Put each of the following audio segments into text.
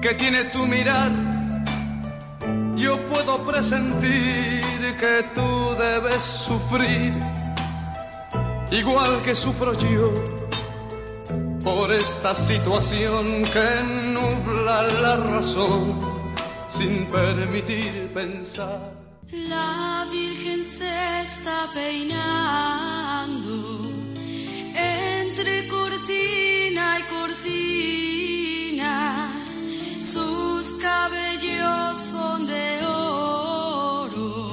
que tiene tu mirar, yo puedo presentir que tú debes sufrir, igual que sufro yo, por esta situación que nubla la razón sin permitir pensar. La Virgen se está peinando entre cortina cabellos son de oro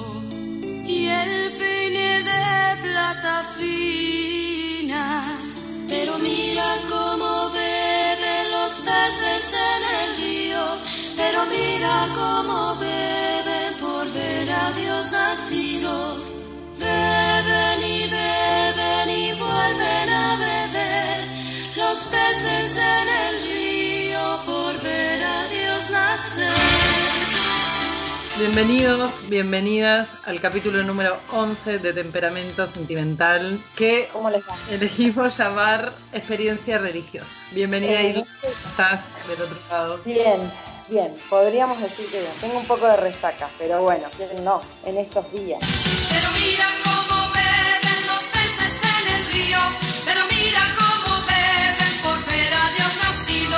y el peine de plata fina. Pero mira cómo beben los peces en el río, pero mira cómo beben por ver a Dios nacido. Beben y beben y vuelven a beber los peces en el Bienvenidos, bienvenidas al capítulo número 11 de Temperamento Sentimental que ¿Cómo les va? elegimos llamar Experiencia Religiosa. Bienvenida Eh, Iris, estás del otro lado. Bien, bien. Podríamos decir que bien. Tengo un poco de resaca, pero bueno, ¿quién no? En estos días. Pero mira cómo beben los peces en el río, pero mira cómo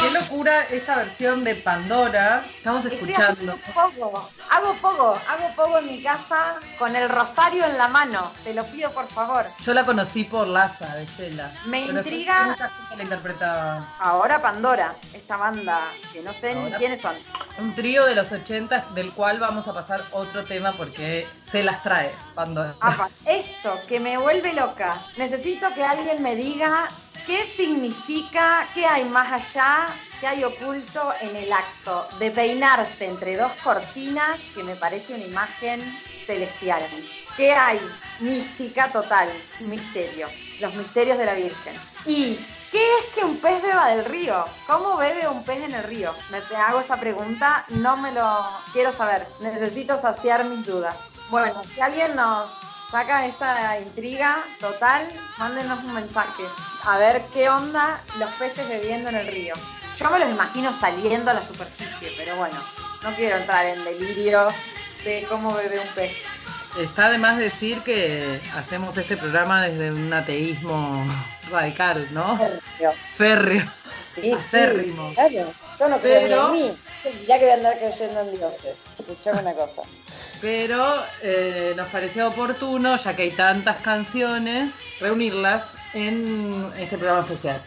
Qué locura esta versión de Pandora. Estamos escuchando. poco. Hago poco, hago poco en mi casa con el rosario en la mano. Te lo pido por favor. Yo la conocí por Laza de Cela. Me Pero intriga- gente la interpretaba. Ahora Pandora, esta banda que no sé ni quiénes son. Un trío de los 80 del cual vamos a pasar otro tema porque se las trae Pandora. Apa, esto que me vuelve loca. Necesito que alguien me diga qué significa, qué hay más allá, qué hay oculto en el acto de peinarse entre dos cortinas, que me parece una imagen celestial. ¿Qué hay? Mística total, misterio, los misterios de la Virgen. ¿Y qué es que un pez beba del río? ¿Cómo bebe un pez en el río? Me hago esa pregunta, no me lo quiero saber. Necesito saciar mis dudas. Bueno, si alguien nos saca esta intriga total, mándenos un mensaje. A ver qué onda los peces bebiendo en el río. Yo me los imagino saliendo a la superficie, pero bueno, no quiero entrar en delirios de cómo bebe un pez. Está de más decir que hacemos este programa desde un ateísmo radical, ¿no? Férreo. Sí, sí, Acérrimo. claro. Yo no creo Pero- ni en mí. Ya que voy a andar creyendo en dioses. Escuchame una cosa. Pero eh, nos pareció oportuno, ya que hay tantas canciones, reunirlas en este programa especial.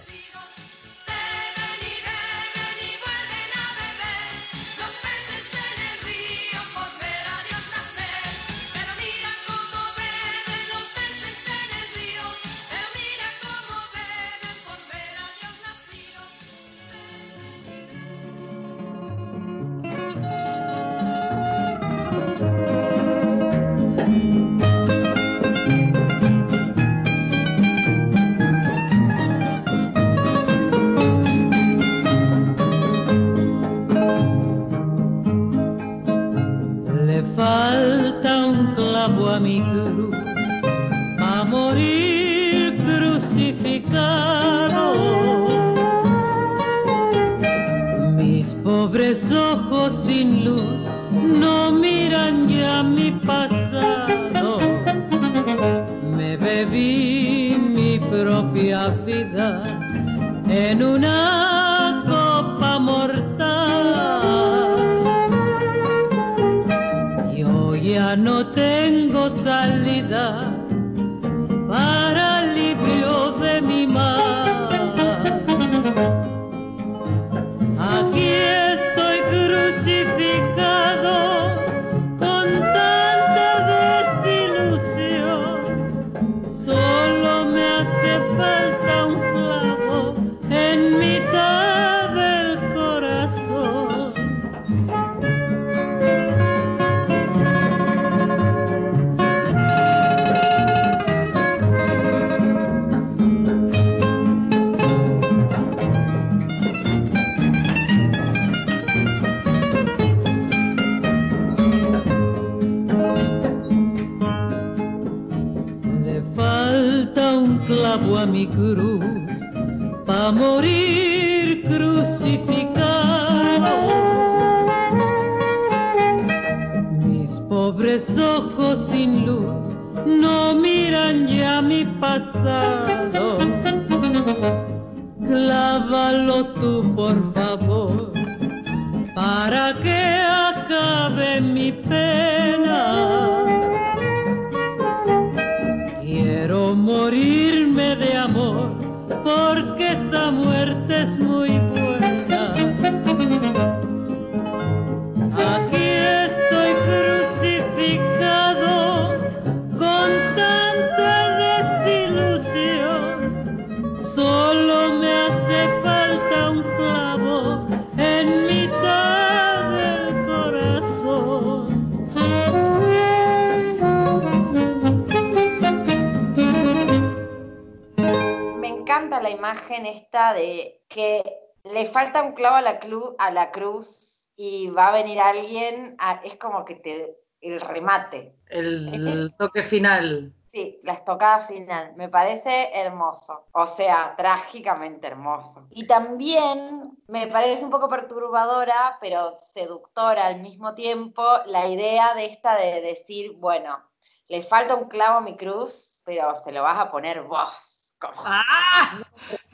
Imagen esta de que le falta un clavo a la, clu- a la cruz y va a venir alguien, a- es como que te, el remate. El toque final. Sí, la estocada final. Me parece hermoso. O sea, trágicamente hermoso. Y también me parece un poco perturbadora, pero seductora al mismo tiempo, la idea de esta de decir, bueno, le falta un clavo a mi cruz, pero se lo vas a poner vos. Como- ¡Ah!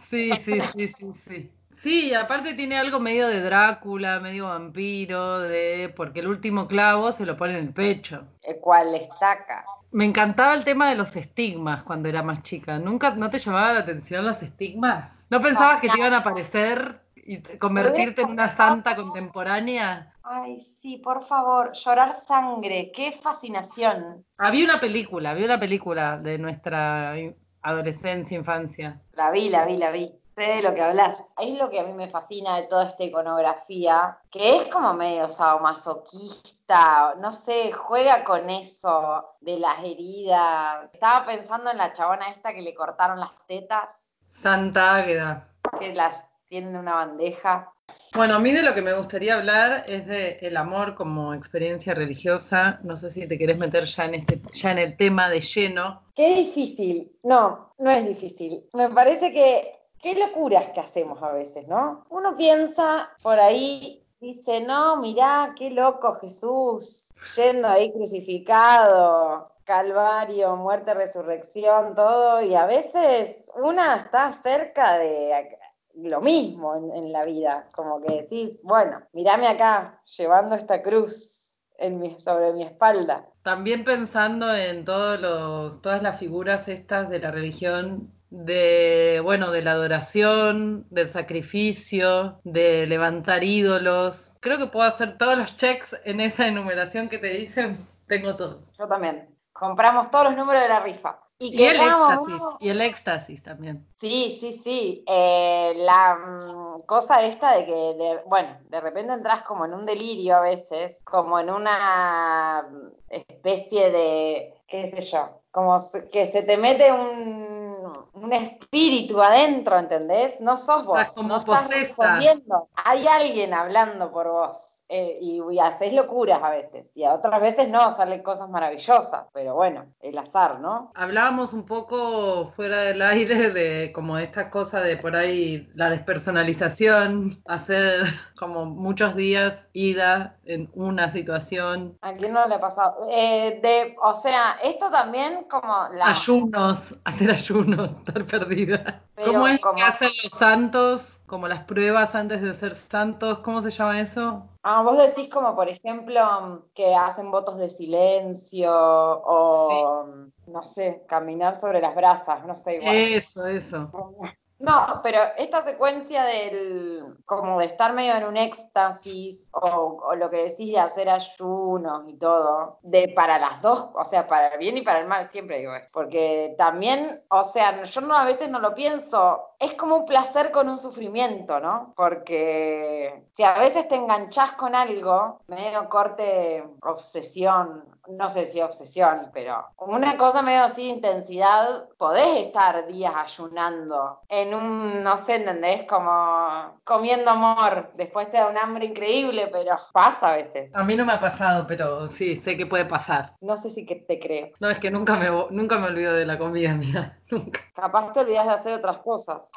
Sí, sí, sí, sí, sí. Sí, y aparte tiene algo medio de Drácula, medio vampiro, de porque el último clavo se lo pone en el pecho. el cual destaca. Me encantaba el tema de los estigmas cuando era más chica. ¿Nunca no te llamaba la atención los estigmas? ¿No pensabas que te iban a aparecer y te- convertirte en una santa contemporánea? Ay, sí, por favor, llorar sangre, qué fascinación. Había una película, había una película de nuestra adolescencia, infancia. La vi, la vi, la vi. Sé de lo que hablas. Es lo que a mí me fascina de toda esta iconografía, que es como medio sadomasoquista, no sé, juega con eso de las heridas. Estaba pensando en la chabona esta que le cortaron las tetas, Santa Águeda. que las tienen en una bandeja. Bueno, a mí de lo que me gustaría hablar es de el amor como experiencia religiosa. No sé si te querés meter ya en este, ya en el tema de lleno. Qué difícil. No, no es difícil. Me parece que qué locuras que hacemos a veces, ¿no? Uno piensa por ahí, dice, no, mirá, qué loco Jesús, yendo ahí crucificado, calvario, muerte, resurrección, todo, y a veces una está cerca de lo mismo en, en la vida, como que decís, bueno, mirame acá, llevando esta cruz en mi- sobre mi espalda. También pensando en todos los, todas las figuras estas de la religión, de, bueno, de la adoración, del sacrificio, de levantar ídolos. Creo que puedo hacer todos los checks en esa enumeración que te dicen. Tengo todos. Yo también. Compramos todos los números de la rifa. Y, Y el éxtasis, y el éxtasis también. Sí, sí, sí. Eh, la mm, cosa esta de que, de- bueno, de repente entras como en un delirio a veces, como en una especie de, qué sé yo, como que se te mete un, un espíritu adentro, ¿entendés? No sos vos, Estás como no estás respondiendo. Hay alguien hablando por vos. Eh, y, y haces locuras a veces. Y a otras veces no, salen cosas maravillosas. Pero bueno, el azar, ¿no? Hablábamos un poco fuera del aire de como esta cosa de por ahí la despersonalización, hacer como muchos días ida en una situación, ¿A quién no le ha pasado? Eh, de, o sea, esto también como la... ayunos, hacer ayunos, estar perdida. Pero ¿Cómo es como- que hacen los santos? Como las pruebas antes de ser santos, ¿cómo se llama eso? Ah, vos decís como, por ejemplo, que hacen votos de silencio o, no sé, caminar sobre las brasas, no sé, igual. Eso, eso. No, pero esta secuencia del, como de estar medio en un éxtasis, o, o lo que decís de hacer ayunos y todo, de para las dos, o sea, para el bien y para el mal, siempre digo. Porque también, o sea, yo no, a veces no lo pienso, es como un placer con un sufrimiento, ¿no? Porque si a veces te enganchás con algo, medio corte obsesión, no sé si obsesión, pero una cosa medio así de intensidad, podés estar días ayunando en un, no sé, ¿entendés? Como comiendo amor, después te da un hambre increíble, pero pasa a veces. A mí no me ha pasado, pero sí, sé que puede pasar. No sé si que te creo. No, es que nunca me, nunca me olvido de la comida, mira, nunca. Capaz te olvidás de hacer otras cosas.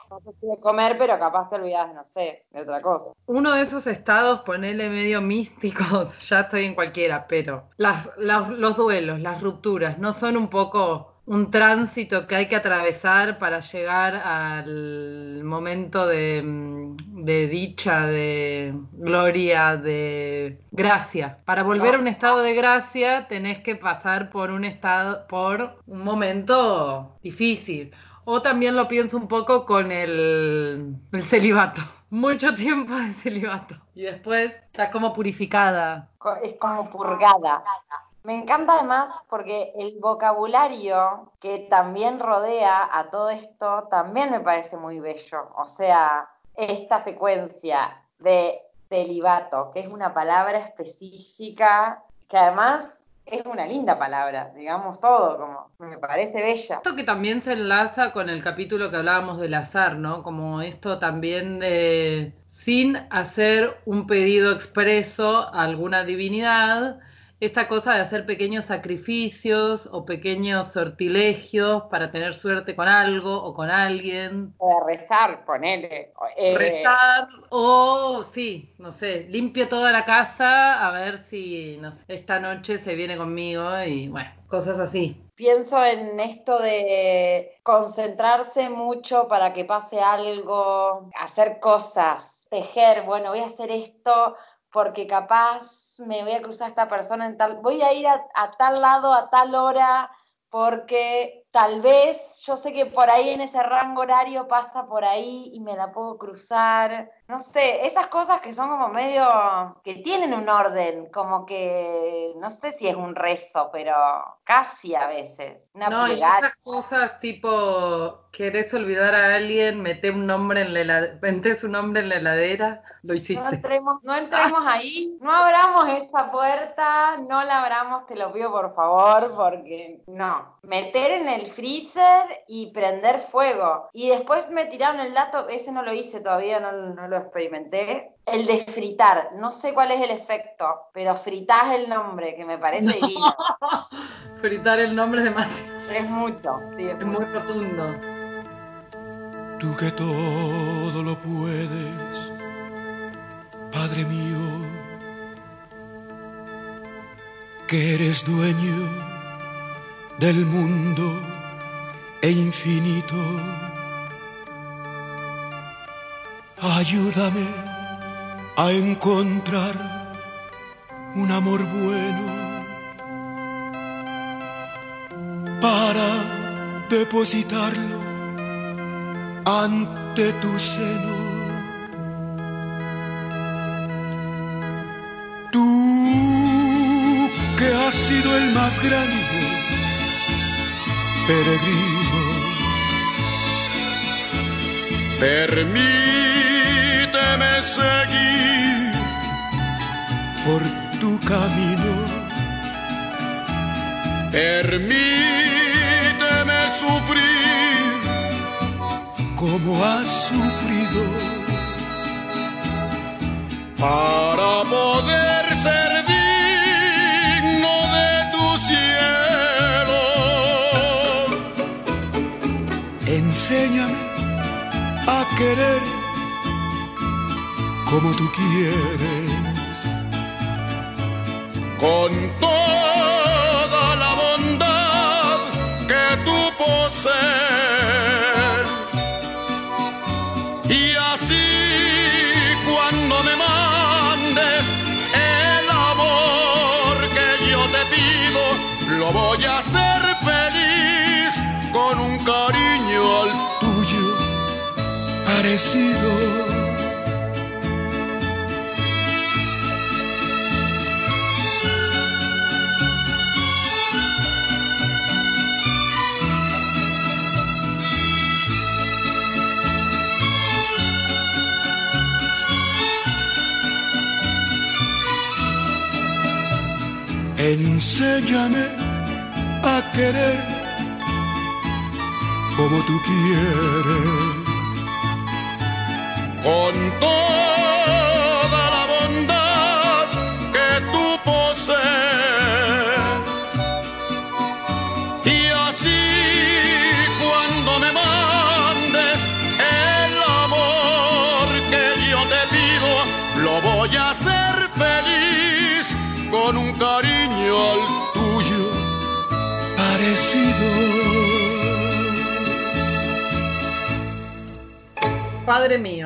De comer, pero capaz te olvidás de, no sé, de otra cosa. Uno de esos estados, ponele medio místicos, ya estoy en cualquiera, pero las, las- los duelos, las rupturas, ¿no son un poco un tránsito que hay que atravesar para llegar al momento de, mm, de dicha, de gloria, de gracia? Para volver a un estado de gracia tenés que pasar por un estado, por un momento difícil. O también lo pienso un poco con el, el celibato. Mucho tiempo de celibato. Y después estás como purificada. Es como purgada. Me encanta además porque el vocabulario que también rodea a todo esto también me parece muy bello. O sea, esta secuencia de celibato, que es una palabra específica, que además es una linda palabra, digamos todo, como me parece bella. Esto que también se enlaza con el capítulo que hablábamos del azar, ¿no? Como esto también de sin hacer un pedido expreso a alguna divinidad, esta cosa de hacer pequeños sacrificios o pequeños sortilegios para tener suerte con algo o con alguien. O de rezar, ponele. Eh, Rezar o, sí, no sé, limpio toda la casa a ver si no sé, esta noche se viene conmigo y bueno, cosas así. Pienso en esto de concentrarse mucho para que pase algo, hacer cosas, tejer, bueno, voy a hacer esto porque capaz me voy a cruzar esta persona en tal, voy a ir a tal lado a tal hora porque tal vez yo sé que por ahí en ese rango horario pasa por ahí y me la puedo cruzar. No sé, esas cosas que son como medio, que tienen un orden, como que, no sé si es un rezo, pero casi a veces. Una No, y esas cosas tipo, querés olvidar a alguien, mete un nombre en la heladera, metés su nombre en la heladera, lo No hiciste. entremos, no entremos ahí, no abramos esta puerta, no la abramos, te lo pido por favor, porque no. Meter en el freezer y prender fuego. Y después me tiraron el dato, ese no lo hice todavía, no, no lo experimenté. El de fritar, no sé cuál es el efecto, pero fritás el nombre, que me parece divino. Fritar el nombre es demasiado, Es mucho, sí, es es muy rotundo. Tú que todo lo puedes, Padre mío, que eres dueño del mundo e infinito. Ayúdame a encontrar un amor bueno para depositarlo ante tu seno. Tú que has sido el más grande peregrino, permíteme seguir por tu camino. Permíteme sufrir como has sufrido para poder ser digno de tu cielo. Enséñame a querer como tú quieres, con toda Enséñame a querer como tú quieres, con toda la bondad que tú posees. Y así cuando me mandes el amor que yo te pido, lo voy a hacer feliz con un cariño al tuyo parecido. Padre mío,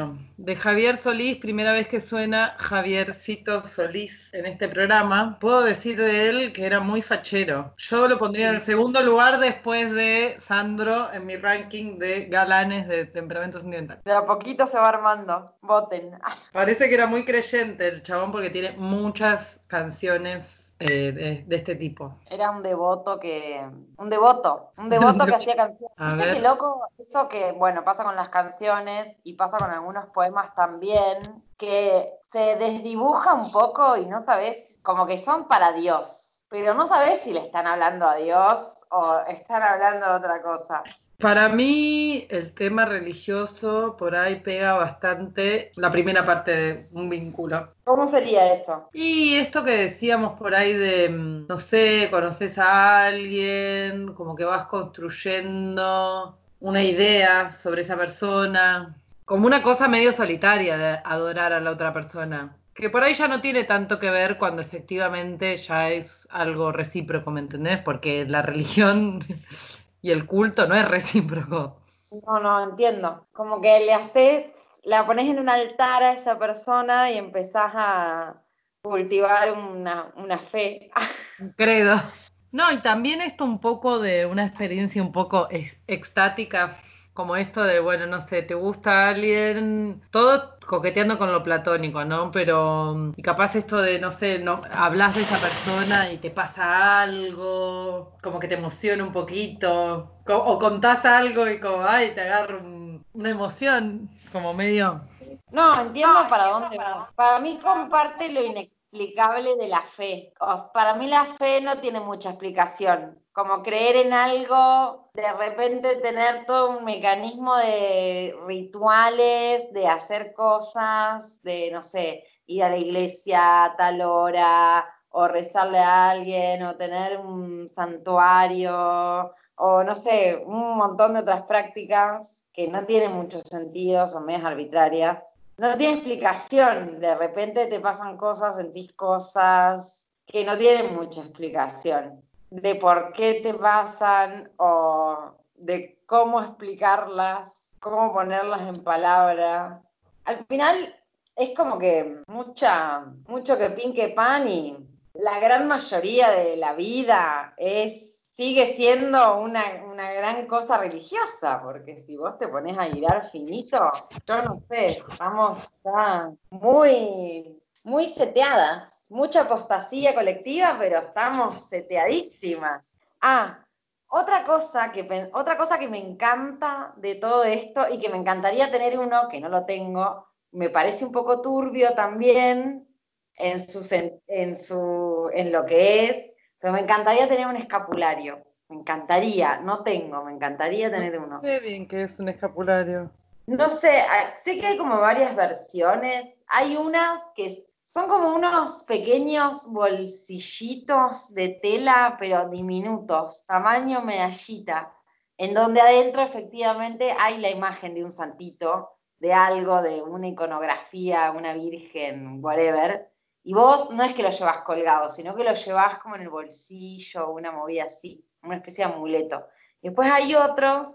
de Javier Solís, primera vez que suena Javiercito Solís en este programa. Puedo decir de él que era muy fachero. Yo lo pondría en el segundo lugar después de Sandro en mi ranking de galanes de temperamento sentimental. De a poquito se va armando. Voten. Parece que era muy creyente el chabón porque tiene muchas canciones eh, de, de este tipo. Era un devoto que. Un devoto. Un devoto que hacía canciones. Viste qué loco eso que, bueno, pasa con las canciones y pasa con algunos poemas también, que se desdibuja un poco y no sabes, como que son para Dios. Pero no sabes si le están hablando a Dios o están hablando de otra cosa. Para mí, el tema religioso por ahí pega bastante la primera parte de un vínculo. ¿Cómo sería eso? Y esto que decíamos por ahí de, mm, no sé, conoces a alguien, como que vas construyendo una idea sobre esa persona, como una cosa medio solitaria de adorar a la otra persona, que por ahí ya no tiene tanto que ver cuando efectivamente ya es algo recíproco, ¿me entendés? Porque la religión y el culto no es recíproco. No, no, entiendo. Como que le haces, la pones en un altar a esa persona y empezás a cultivar una, una fe. Credo. No, y también esto un poco de una experiencia un poco ex- extática, como esto de, bueno, no sé, te gusta alguien, todo coqueteando con lo platónico, ¿no? Pero, y capaz esto de, no sé, no, hablas de esa persona y te pasa algo, como que te emociona un poquito, co- o contás algo y como, ay, te agarra un- una emoción, como medio... No, entiendo para dónde va. Para mí comparte lo inexplicable de la fe. O para mí la fe no tiene mucha explicación. Como creer en algo, de repente tener todo un mecanismo de rituales, de hacer cosas, de, no sé, ir a la iglesia a tal hora, o rezarle a alguien, o tener un santuario, o no sé, un montón de otras prácticas que no tienen mucho sentido, son medias arbitrarias. No tiene explicación, de repente te pasan cosas, sentís cosas que no tienen mucha explicación de por qué te pasan o de cómo explicarlas, cómo ponerlas en palabras. Al final es como que mucha, mucho que pin que pan y la gran mayoría de la vida es sigue siendo una, una gran cosa religiosa, porque si vos te pones a hilar finito, yo no sé, estamos muy, muy seteadas. Mucha apostasía colectiva, pero estamos seteadísimas. Ah, otra cosa, que, otra cosa que me encanta de todo esto y que me encantaría tener uno, que no lo tengo, me parece un poco turbio también en, su, en, su, en lo que es, pero me encantaría tener un escapulario. Me encantaría, no tengo, me encantaría tener uno. Qué bien que es un escapulario. No sé, ah, sé que hay como varias versiones. Hay unas que, Son como unos pequeños bolsillitos de tela, pero diminutos, tamaño medallita, en donde adentro efectivamente hay la imagen de un santito, de algo, de una iconografía, una virgen, whatever. Y vos no es que lo llevas colgado, sino que lo llevas como en el bolsillo, una movida así, una especie de amuleto. Después hay otros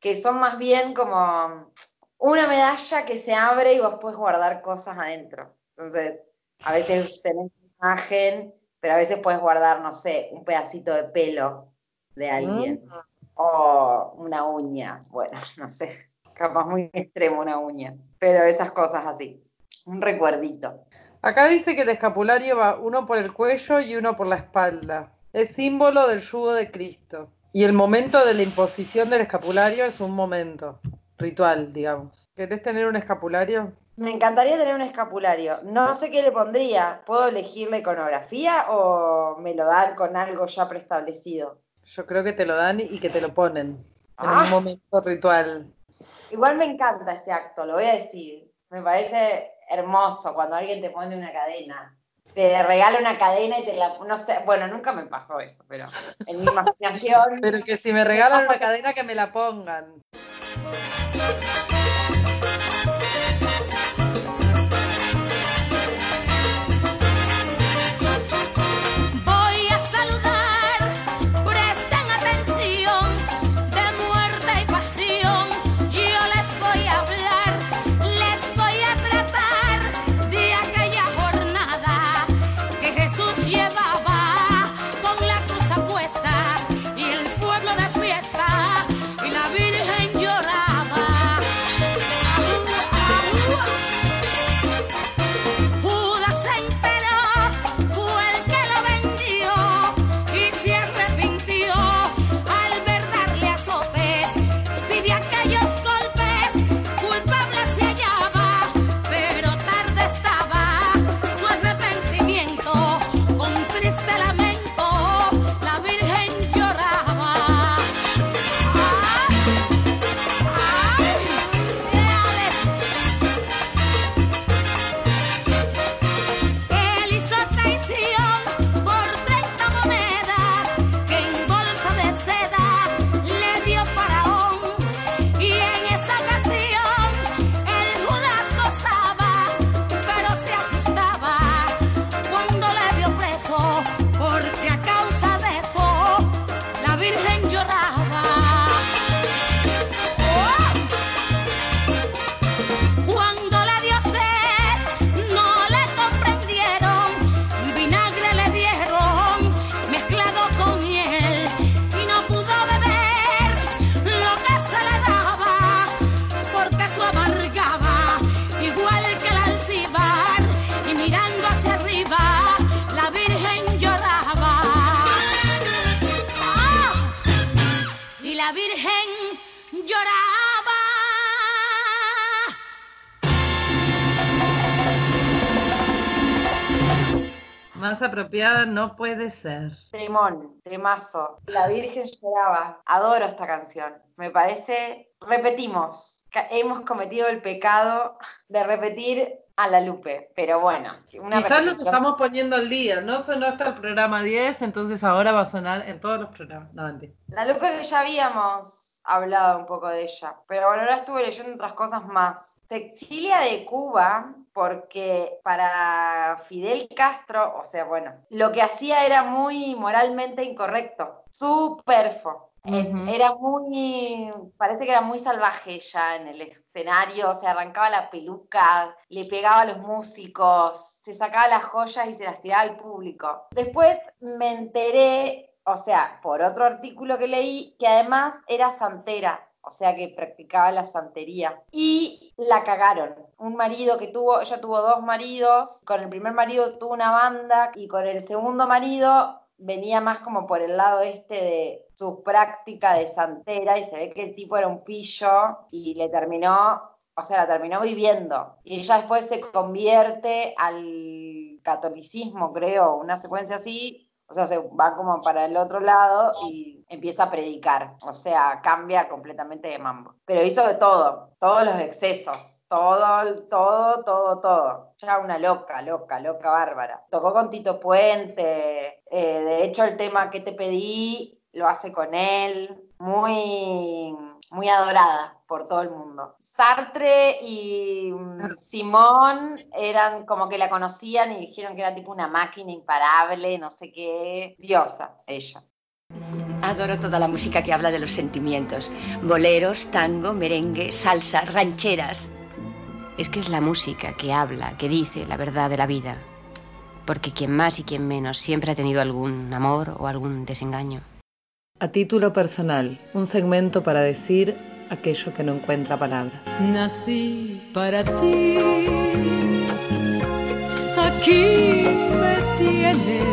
que son más bien como una medalla que se abre y vos puedes guardar cosas adentro. Entonces, a veces tenés una imagen, pero a veces puedes guardar, no sé, un pedacito de pelo de alguien. O una uña. Bueno, no sé, capaz muy extremo una uña. Pero esas cosas así. Un recuerdito. Acá dice que el escapulario va uno por el cuello y uno por la espalda. Es símbolo del yugo de Cristo. Y el momento de la imposición del escapulario es un momento ritual, digamos. ¿Querés tener un escapulario? Me encantaría tener un escapulario. No sé qué le pondría. ¿Puedo elegir la iconografía o me lo dan con algo ya preestablecido? Yo creo que te lo dan y que te lo ponen en Ah. un momento ritual. Igual me encanta este acto, lo voy a decir. Me parece hermoso cuando alguien te pone una cadena. Te regala una cadena y te la... No sé, bueno, nunca me pasó eso, pero en mi imaginación... Pero que si me regalan una cadena que me la pongan. No puede ser. Temón, temazo. La Virgen lloraba. Adoro esta canción. Me parece, repetimos, hemos cometido el pecado de repetir a la Lupe, pero bueno. Quizás nos estamos poniendo al día. No sonó hasta el programa 10, entonces ahora va a sonar en todos los programas. No. La Lupe que ya habíamos hablado un poco de ella, pero bueno, ahora estuve leyendo otras cosas más. Se exilia de Cuba porque para Fidel Castro, o sea, bueno, lo que hacía era muy moralmente incorrecto, superfo. Era muy, parece que era muy salvaje ella en el escenario, se arrancaba la peluca, le pegaba a los músicos, se sacaba las joyas y se las tiraba al público. Después me enteré, o sea, por otro artículo que leí, que además era santera, o sea que practicaba la santería. Y la cagaron. Un marido que tuvo, ella tuvo dos maridos, con el primer marido tuvo una banda y con el segundo marido venía más como por el lado este de su práctica de santera y se ve que el tipo era un pillo y le terminó, o sea, la terminó viviendo. Y ella después se convierte al catolicismo, creo, una secuencia así, o sea, se va como para el otro lado y empieza a predicar. O sea, cambia completamente de mambo. Pero hizo de todo, todos los excesos. todo, todo, todo, todo. Ya una loca, loca, loca, bárbara. Tocó con Tito Puente, eh, de hecho el tema que te pedí lo hace con él, muy, muy adorada por todo el mundo. Sartre y mm, Simón eran como que la conocían y dijeron que era tipo una máquina imparable, no sé qué, diosa ella. Adoro toda la música que habla de los sentimientos. Boleros, tango, merengue, salsa, rancheras. Es que es la música que habla, que dice la verdad de la vida. Porque quien más y quien menos siempre ha tenido algún amor o algún desengaño. A título personal, un segmento para decir aquello que no encuentra palabras. Nací para ti, aquí me tienes,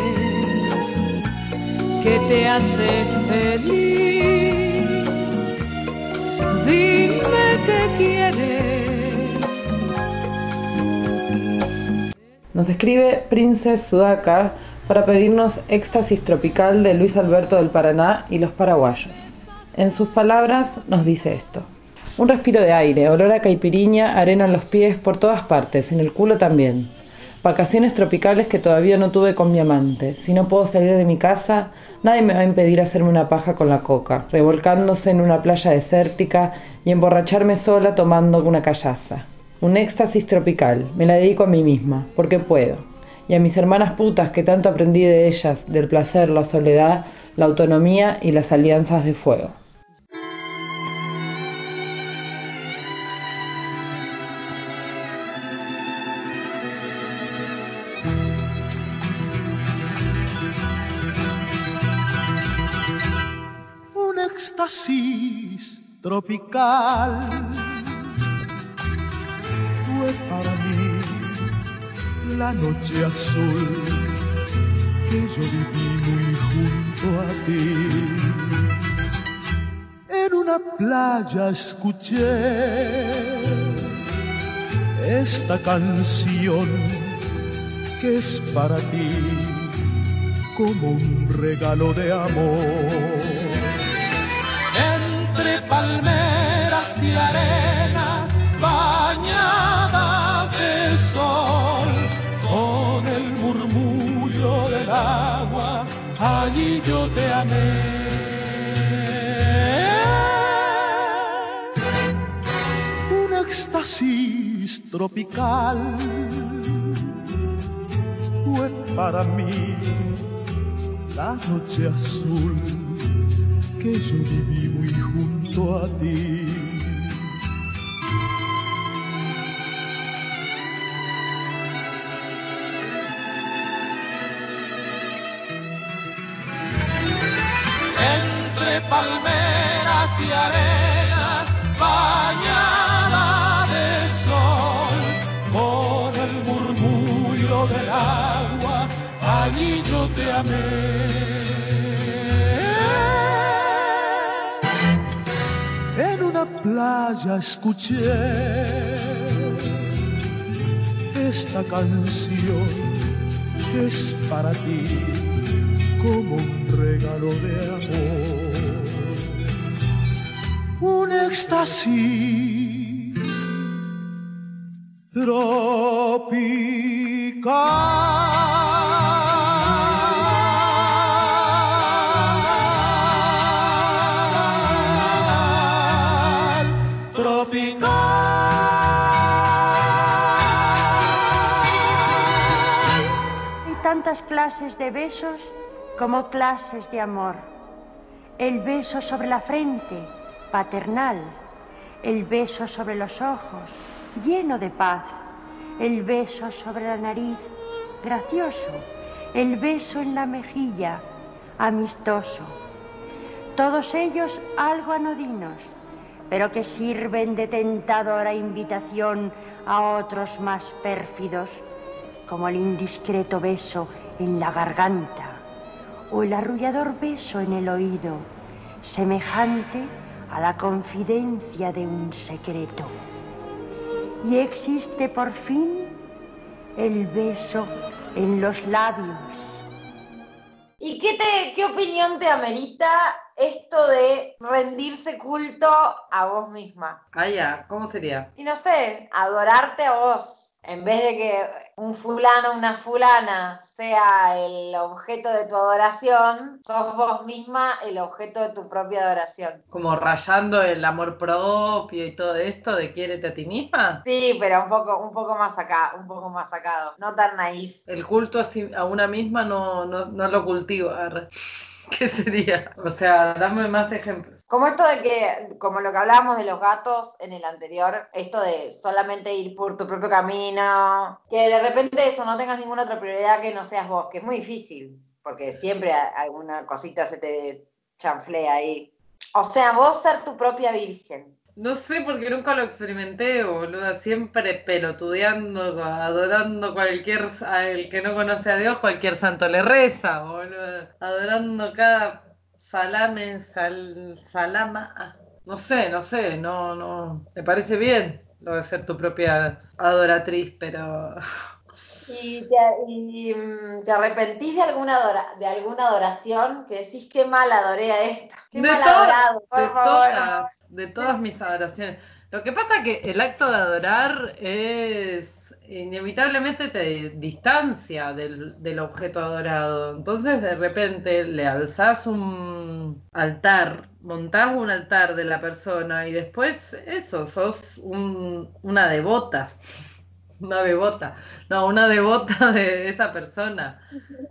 que te hace feliz. Dime que quieres. Nos escribe Princess Sudaka para pedirnos Éxtasis Tropical de Luis Alberto del Paraná y los paraguayos. En sus palabras nos dice esto. Un respiro de aire, olor a caipiriña, arena en los pies por todas partes, en el culo también. Vacaciones tropicales que todavía no tuve con mi amante. Si no puedo salir de mi casa, nadie me va a impedir hacerme una paja con la coca, revolcándose en una playa desértica y emborracharme sola tomando una callaza. Un éxtasis tropical, me la dedico a mí misma, porque puedo. Y a mis hermanas putas que tanto aprendí de ellas, del placer, la soledad, la autonomía y las alianzas de fuego. un éxtasis tropical. Fue para mí la noche azul que yo viví muy junto a ti. En una playa escuché esta canción que es para ti como un regalo de amor entre palmeras y arena bañada agua, allí yo te amé. Un éxtasis tropical fue para mí la noche azul que yo viví junto a ti. Palmeras y arena bañada de sol, por el murmullo del agua, allí yo te amé. En una playa escuché esta canción que es para ti como un regalo de amor. Un éxtasis tropical. Clases de besos como clases de amor. El beso sobre la frente, paternal. El beso sobre los ojos, lleno de paz. El beso sobre la nariz, gracioso. El beso en la mejilla, amistoso. Todos ellos algo anodinos, pero que sirven de tentadora invitación a otros más pérfidos, como el indiscreto beso en la garganta o el arrullador beso en el oído, semejante a la confidencia de un secreto. Y existe por fin el beso en los labios. ¿Y qué, te, qué opinión te amerita esto de rendirse culto a vos misma. Ah, ya, ¿cómo sería? Y no sé, adorarte a vos. En vez de que un fulano o una fulana sea el objeto de tu adoración, sos vos misma el objeto de tu propia adoración. Como rayando el amor propio y todo esto de quiérete a ti misma. Sí, pero un poco, un poco más acá, un poco más sacado. No tan naif. El culto a, una misma no, no, no lo cultivo. arre. ¿Qué sería? O sea, dame más ejemplos. Como esto de que, como lo que hablábamos de los gatos en el anterior, esto de solamente ir por tu propio camino, que de repente eso, no tengas ninguna otra prioridad que no seas vos, que es muy difícil, porque siempre alguna cosita se te chanflea ahí. O sea, vos ser tu propia virgen. No sé porque nunca lo experimenté, boluda. Siempre pelotudeando, adorando cualquier. Al que no conoce a Dios, cualquier santo le reza, boluda. Adorando cada salame, sal, salama. ah, No sé, no sé, no, no. Me parece bien lo de ser tu propia adoratriz, pero. ¿Y te, y, mm, te arrepentís de alguna, adora- de alguna adoración que decís qué mal adoré a esto? Qué De mal todas- adorado, por de favor. todas, de todas mis adoraciones. Lo que pasa que el acto de adorar es inevitablemente te distancia del, del objeto adorado. Entonces de repente le alzás un altar, montás un altar de la persona y después eso, sos un- una devota. Una devota, no, una devota de esa persona.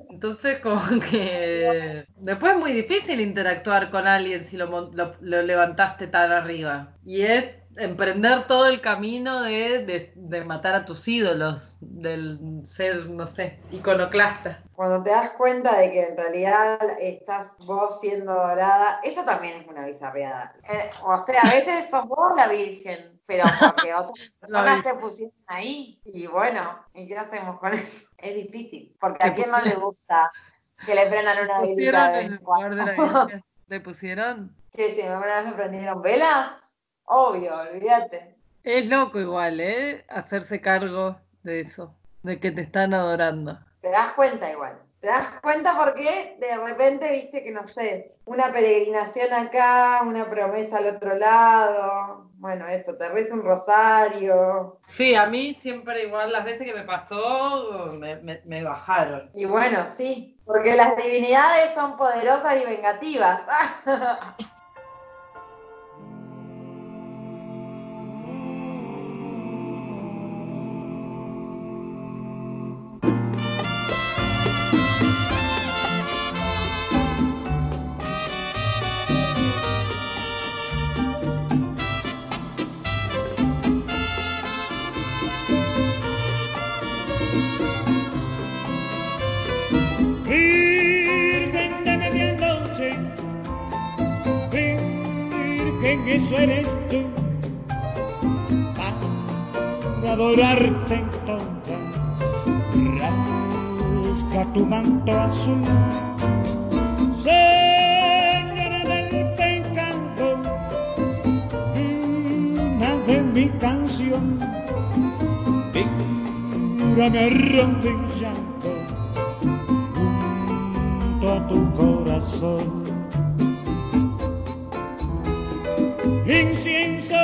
Entonces, como que después es muy difícil interactuar con alguien si lo, lo- lo levantaste tan arriba. Y es emprender todo el camino de, de- de matar a tus ídolos, del ser, no sé, iconoclasta. Cuando te das cuenta de que en realidad estás vos siendo adorada, eso también es una bizarreada. Eh, o sea, a veces sos vos la virgen, pero porque otras personas te pusieron ahí. Y bueno, ¿y qué hacemos con eso? Es difícil, porque Te a quién no le gusta que le prendan una. Virgen. ¿Le pusieron? ¿Qué si una vez me prendieron velas? Obvio, olvídate. Es loco igual, ¿eh? Hacerse cargo de eso, de que te están adorando. Te das cuenta igual. Te das cuenta porque de repente viste que no sé, una peregrinación acá, una promesa al otro lado. Bueno, eso, te reza un rosario. Sí, a mí siempre igual las veces que me pasó me, me- me bajaron. Y bueno, sí, porque las divinidades son poderosas y vengativas. eso eres tú, para adorarte entonces, rasca tu manto azul, Señora del pecado, una de mi canción, tírame arrodillando junto a tu corazón. Incienso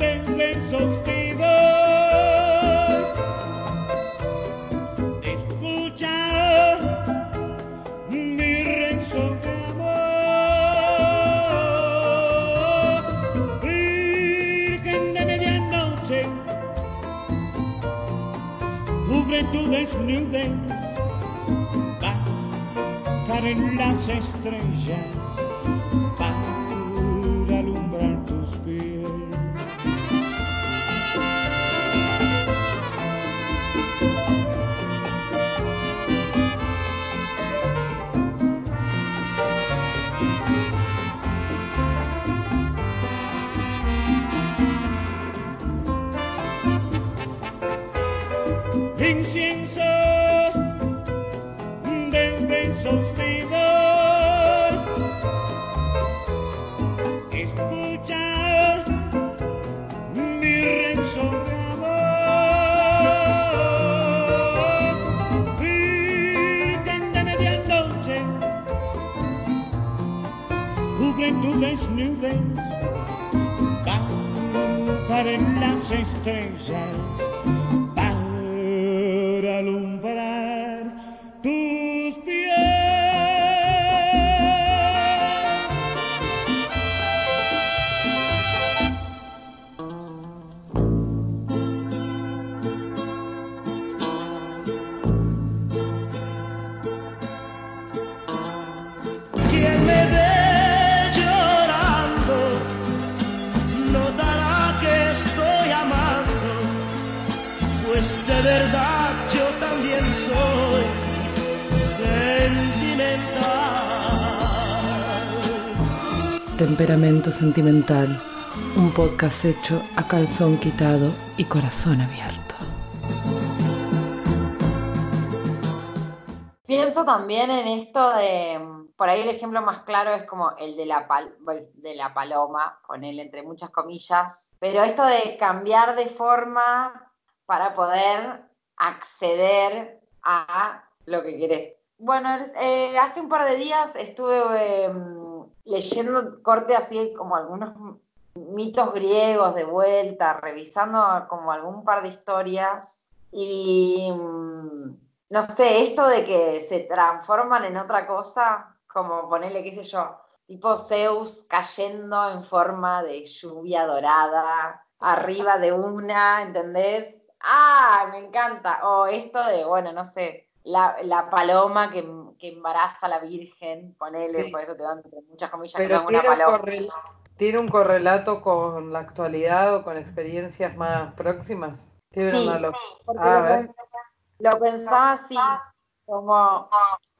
de besos te doy. Escucha mi amor. Virgen de medianoche, cubre tu desnudez bajar en las estrellas Sentimental, un podcast hecho a calzón quitado y corazón abierto. Pienso también en esto de, por ahí el ejemplo más claro es como el de la, pal- de la paloma, con él entre muchas comillas, pero esto de cambiar de forma para poder acceder a lo que querés. Bueno, eh, hace un par de días estuve eh, leyendo corte así como algunos mitos griegos de vuelta, revisando como algún par de historias y mm, no sé, esto de que se transforman en otra cosa, como ponerle, qué sé yo, tipo Zeus cayendo en forma de lluvia dorada, arriba de una, ¿entendés? ¡Ah! Me encanta. O esto de, bueno, no sé, la, la paloma que, que embaraza a la Virgen, ponele, Sí. por eso te dan muchas comillas que tengo una tiene un, correl- tiene un correlato con la actualidad o con experiencias más próximas. Tiene Sí, una lo- Ah, a ver. lo pensaba así, como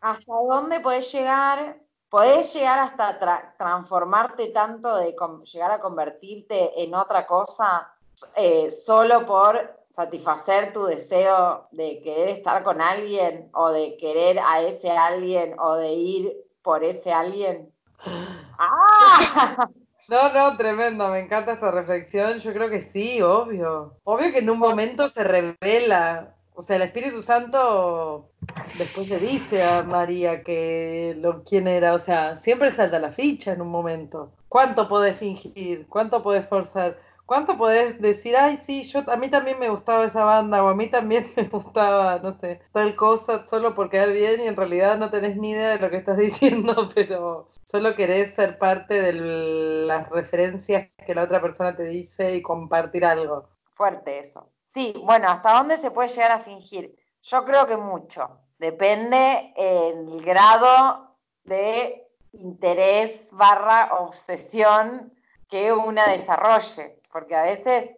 hasta dónde podés llegar, podés llegar hasta tra- transformarte tanto de llegar a convertirte en otra cosa eh, solo por satisfacer tu deseo de querer estar con alguien o de querer a ese alguien o de ir por ese alguien. ¡Ah! No, no, tremendo, me encanta esta reflexión. Yo creo que sí, obvio. Obvio que en un momento se revela. O sea, el Espíritu Santo después le dice a María que lo, quién era. O sea, siempre salta la ficha en un momento. ¿Cuánto podés fingir? ¿Cuánto podés forzar? ¿Cuánto podés decir, ay, sí, yo a mí también me gustaba esa banda o a mí también me gustaba, no sé, tal cosa solo por quedar bien y en realidad no tenés ni idea de lo que estás diciendo, pero solo querés ser parte de las referencias que la otra persona te dice y compartir algo. Fuerte eso. Sí, bueno, ¿hasta dónde se puede llegar a fingir? Yo creo que mucho. Depende el grado de interés barra obsesión que una desarrolle. Porque a veces,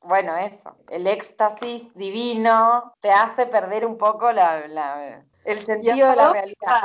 bueno, eso, el éxtasis divino te hace perder un poco la, la- el ¿Y sentido de la dónde, realidad.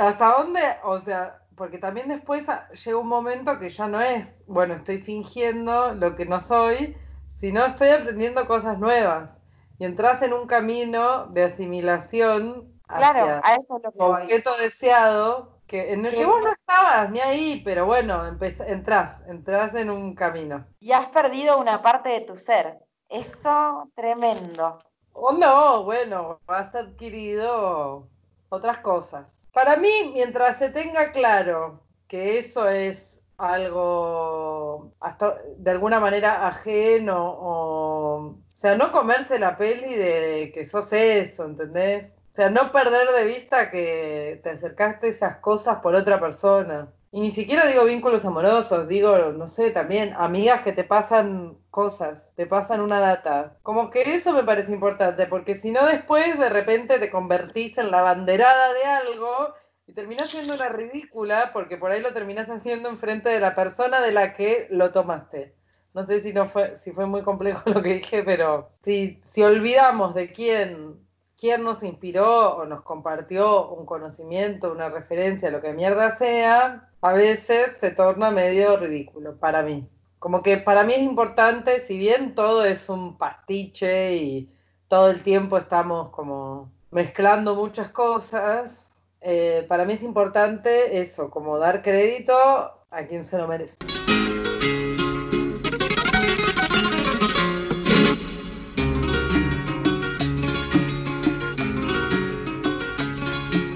hasta dónde? O sea, porque también después llega un momento que ya no es, bueno, estoy fingiendo lo que no soy, sino estoy aprendiendo cosas nuevas. Y entras en un camino de asimilación Claro, hacia a eso es lo que voy. objeto deseado, que, en el que vos no estabas ni ahí, pero bueno, entras, entras en un camino. Y has perdido una parte de tu ser. Eso, tremendo. O no, bueno, has adquirido otras cosas. Para mí, mientras se tenga claro que eso es algo hasta de alguna manera ajeno o, o sea, no comerse la peli de que sos eso, ¿entendés? O sea, no perder de vista que te acercaste a esas cosas por otra persona. Y ni siquiera digo vínculos amorosos, digo, no sé, también amigas que te pasan cosas, te pasan una data. Como que eso me parece importante, porque si no después de repente te convertís en la banderada de algo y terminás siendo una ridícula porque por ahí lo terminás haciendo enfrente de la persona de la que lo tomaste. No sé si no fue, si fue muy complejo lo que dije, pero si, si olvidamos de quién, quién nos inspiró o nos compartió un conocimiento, una referencia, lo que mierda sea, a veces se torna medio ridículo para mí. Como que para mí es importante, si bien todo es un pastiche y todo el tiempo estamos como mezclando muchas cosas, eh, para mí es importante eso, como dar crédito a quien se lo merece.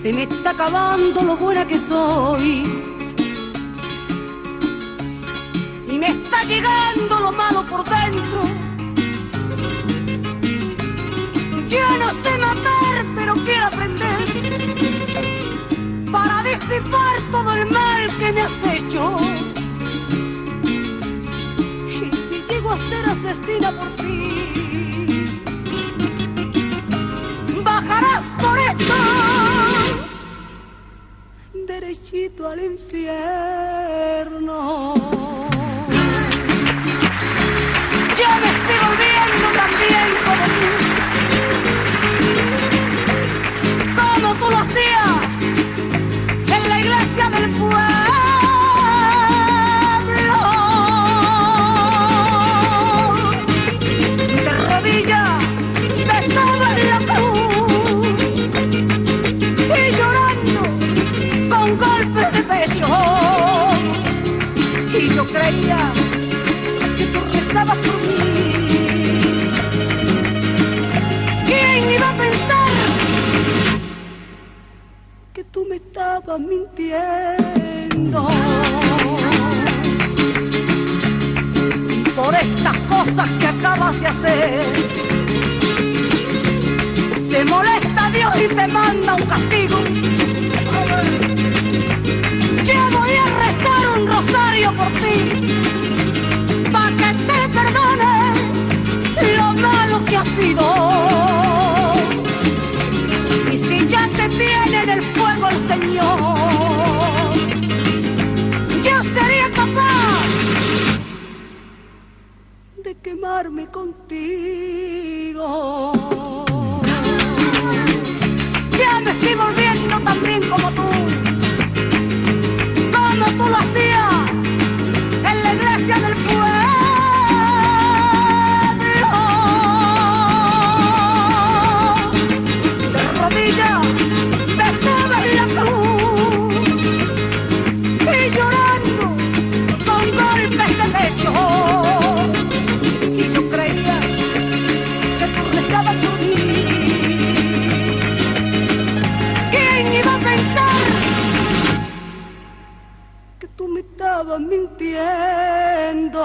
Se me está acabando lo buena que soy. Me está llegando lo malo por dentro. Yo no sé matar, pero quiero aprender para disipar todo el mal que me has hecho. Y si llego a ser asesina por ti, bajarás por esto derechito al infierno. Ya me estoy volviendo también como tú, como tú lo hacías en la iglesia del pueblo. Y yo creía que tú rezabas por mí. ¿Quién iba a pensar que tú me estabas mintiendo? Si por estas cosas que acabas de hacer se molesta Dios y te manda un castigo. Yo voy a rezar un rosario por ti, para que te perdone lo malo que has sido. Y si ya te tiene en el fuego el Señor, yo sería capaz de quemarme contigo. Ya me estoy volviendo como tú, como tú lo hacías mintiendo?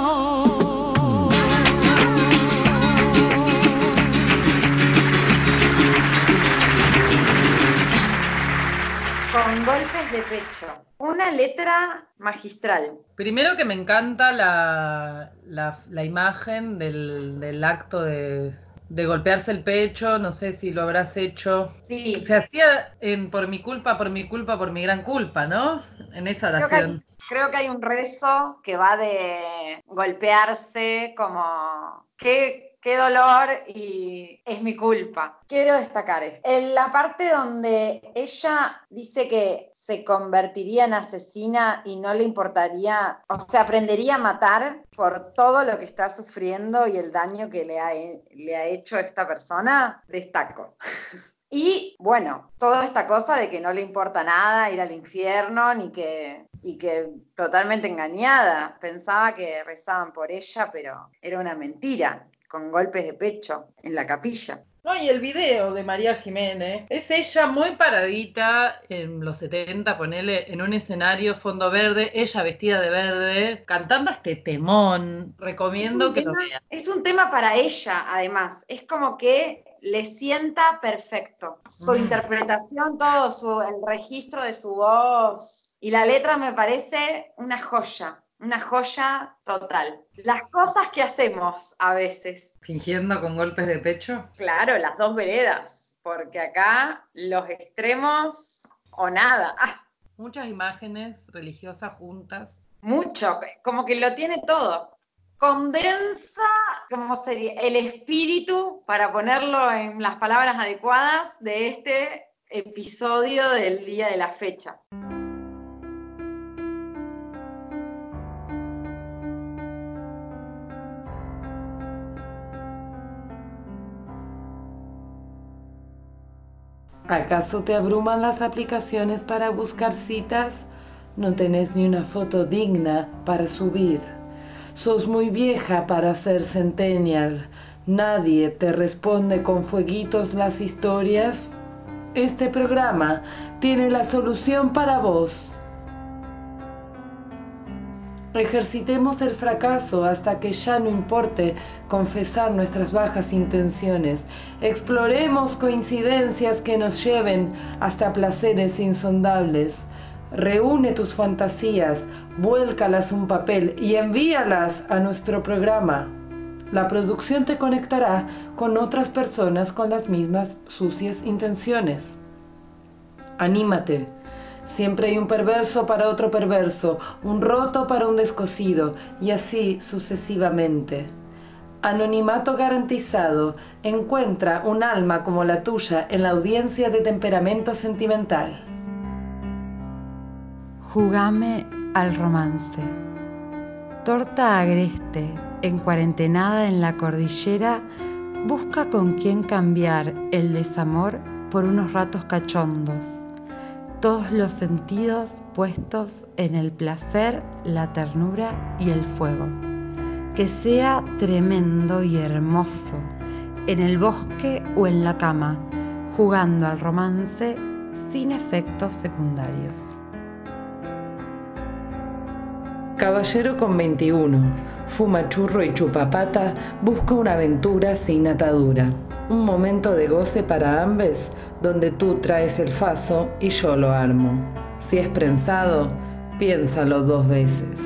Con golpes de pecho. Una letra magistral. Primero que me encanta la, la- la imagen del, del acto de, de golpearse el pecho, no sé si lo habrás hecho. Sí. Se hacía en por mi culpa, por mi culpa, por mi gran culpa, ¿no? En esa Creo que, hay, oración. Creo que hay un rezo que va de golpearse como qué, qué dolor y es mi culpa. Quiero destacar esto. En la parte donde ella dice que se convertiría en asesina y no le importaría, o sea, aprendería a matar por todo lo que está sufriendo y el daño que le ha, le ha hecho esta persona, destaco. Y bueno, toda esta cosa de que no le importa nada ir al infierno, ni que, y que totalmente engañada. Pensaba que rezaban por ella, pero era una mentira, con golpes de pecho en la capilla. No, y el video de María Jiménez es ella muy paradita en los 70, ponele en un escenario fondo verde, ella vestida de verde, cantando este temón. Recomiendo que lo vean. Es un tema para ella, además. Es como que le sienta perfecto. Su Mm. interpretación, todo su, el registro de su voz. Y la letra me parece una joya, una joya total. Las cosas que hacemos a veces. Fingiendo con golpes de pecho. Claro, las dos veredas. Porque acá los extremos o nada. Ah, Muchas imágenes religiosas juntas. mucho, como que lo tiene todo. Condensa, ¿cómo sería? El espíritu, para ponerlo en las palabras adecuadas, de este episodio del día de la fecha. ¿Acaso te abruman las aplicaciones para buscar citas? No tenés ni una foto digna para subir. Sos muy vieja para ser centennial. Nadie te responde con fueguitos las historias. Este programa tiene la solución para vos. Ejercitemos el fracaso hasta que ya no importe confesar nuestras bajas intenciones. Exploremos coincidencias que nos lleven hasta placeres insondables. Reúne tus fantasías, vuélcalas un papel y envíalas a nuestro programa. La producción te conectará con otras personas con las mismas sucias intenciones. Anímate. Siempre hay un perverso para otro perverso, un roto para un descosido, y así sucesivamente. Anonimato garantizado. Encuentra un alma como la tuya en la audiencia de temperamento sentimental. Jugame al romance. Torta agreste, en cuarentenada en la cordillera, busca con quién cambiar el desamor por unos ratos cachondos. Todos los sentidos puestos en el placer, la ternura y el fuego. Que sea tremendo y hermoso, en el bosque o en la cama, jugando al romance sin efectos secundarios. Caballero con 21, fuma churro y chupapata, busca una aventura sin atadura. Un momento de goce para ambos, donde tú traes el faso y yo lo armo. Si es prensado, piénsalo dos veces.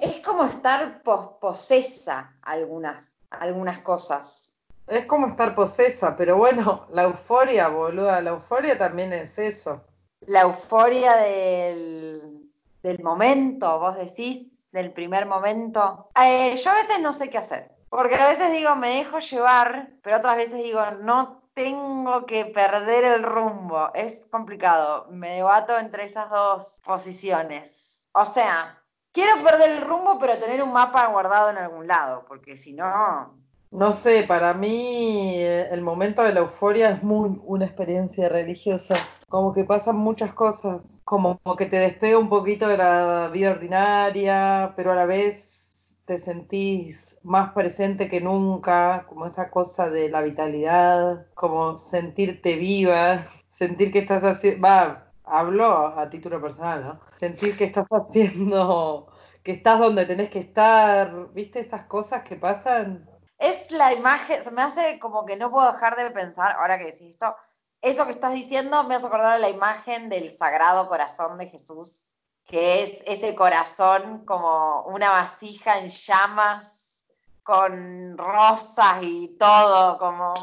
Es como estar pos- posesa algunas, algunas cosas. Es como estar posesa, pero bueno, la euforia, boluda, la euforia también es eso. La euforia del, del momento, vos decís, del primer momento. Eh, yo a veces no sé qué hacer, porque a veces digo, me dejo llevar, pero otras veces digo, no tengo que perder el rumbo. Es complicado, me debato entre esas dos posiciones. O sea, quiero perder el rumbo, pero tener un mapa guardado en algún lado, porque si no, No sé, para mí eh, el momento de la euforia es muy una experiencia religiosa. Como que pasan muchas cosas, como que te despega un poquito de la vida ordinaria, pero a la vez te sentís más presente que nunca, como esa cosa de la vitalidad, como sentirte viva, sentir que estás haciendo, va, hablo a título personal, ¿no? Sentir que estás haciendo, que estás donde tenés que estar, ¿viste esas cosas que pasan? Es la imagen, se me hace como que no puedo dejar de pensar, ahora que decís esto, eso que estás diciendo me hace acordar a la imagen del Sagrado Corazón de Jesús, que es ese corazón como una vasija en llamas, con rosas y todo, como,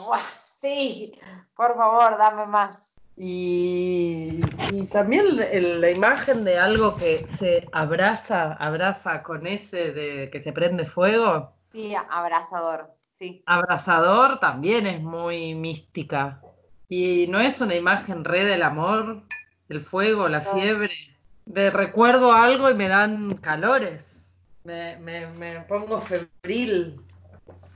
sí, por favor, dame más. Y, y también el- la imagen de algo que se abraza, abraza con ese de que se prende fuego, Sí, abrazador, sí. abrazador, también es muy mística. Y no es una imagen re del amor, el fuego, la fiebre. De recuerdo algo y me dan calores. Me, me- me pongo febril.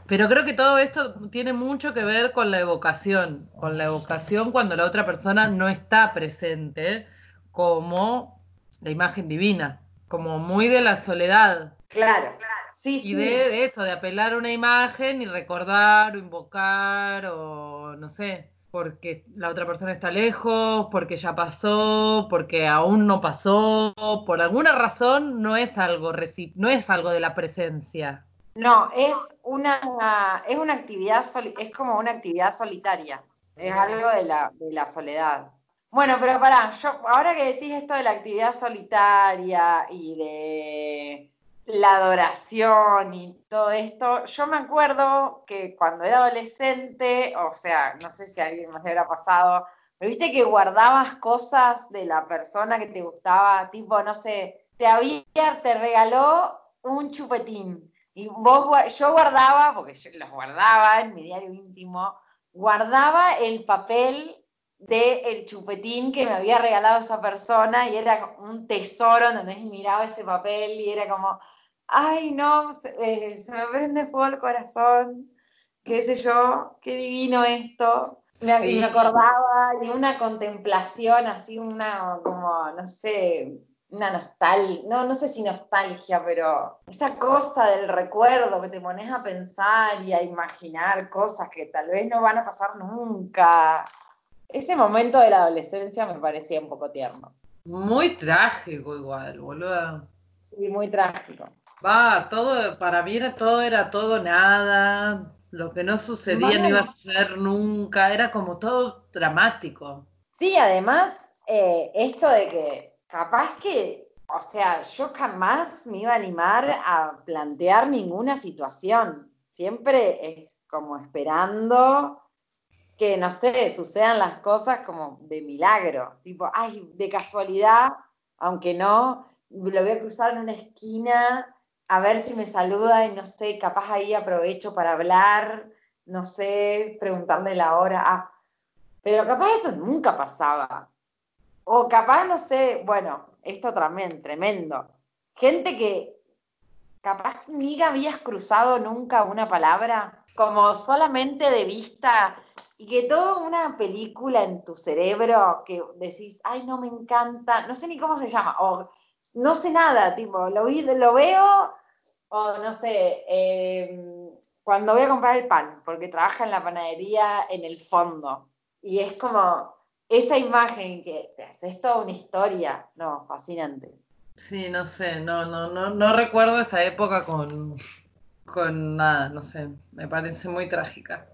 Pero creo que todo esto tiene mucho que ver con la evocación, con la evocación cuando la otra persona no está presente, como la imagen divina, como muy de la soledad. Claro, sí, Y sí. de, de eso, de apelar a una imagen y recordar o invocar o no sé, porque la otra persona está lejos, porque ya pasó, porque aún no pasó, por alguna razón no es algo no es algo de la presencia. No, es una, es una actividad, es como una actividad solitaria. Es algo de la, de la soledad. Bueno, pero pará, yo, ahora que decís esto de la actividad solitaria y de la adoración y todo esto, yo me acuerdo que cuando era adolescente, o sea, no sé si a alguien más le habrá pasado, pero viste que guardabas cosas de la persona que te gustaba, tipo, no sé, te había, te regaló un chupetín. Y vos, yo guardaba, porque yo los guardaba en mi diario íntimo, guardaba el papel del chupetín que me había regalado esa persona y era un tesoro. Y miraba ese papel y era como, ay no, se, eh, se me prende fuego el corazón, qué sé yo, qué divino esto. Me, Sí. me acordaba de una contemplación así, una como, no sé, una nostalgia, no, no sé si nostalgia, pero esa cosa del recuerdo que te pones a pensar y a imaginar cosas que tal vez no van a pasar nunca. Ese momento de la adolescencia me parecía un poco tierno. Muy trágico igual, boluda. Y muy trágico. Va, todo, para mí era todo, era todo nada. Lo que no sucedía no iba a ser nunca. Era como todo dramático. Sí, además, eh, esto de que capaz que, o sea, yo jamás me iba a animar a plantear ninguna situación. Siempre es como esperando que, no sé, sucedan las cosas como de milagro. Tipo, ay, de casualidad, aunque no, lo voy a cruzar en una esquina a ver si me saluda y no sé, capaz ahí aprovecho para hablar, no sé, preguntarle la hora. Ah, pero capaz eso nunca pasaba. O capaz, no sé, bueno, esto también, tremendo. Gente que capaz ni habías cruzado nunca una palabra, como solamente de vista, y que toda una película en tu cerebro que decís, ay, no me encanta, no sé ni cómo se llama, o no sé nada, tipo, lo, vi, lo veo, o no sé, eh, cuando voy a comprar el pan, porque trabaja en la panadería en el fondo, y es como esa imagen que te haces toda una historia, no, fascinante. Sí, no sé, no, no, no, no recuerdo esa época con, con nada, no sé, me parece muy trágica.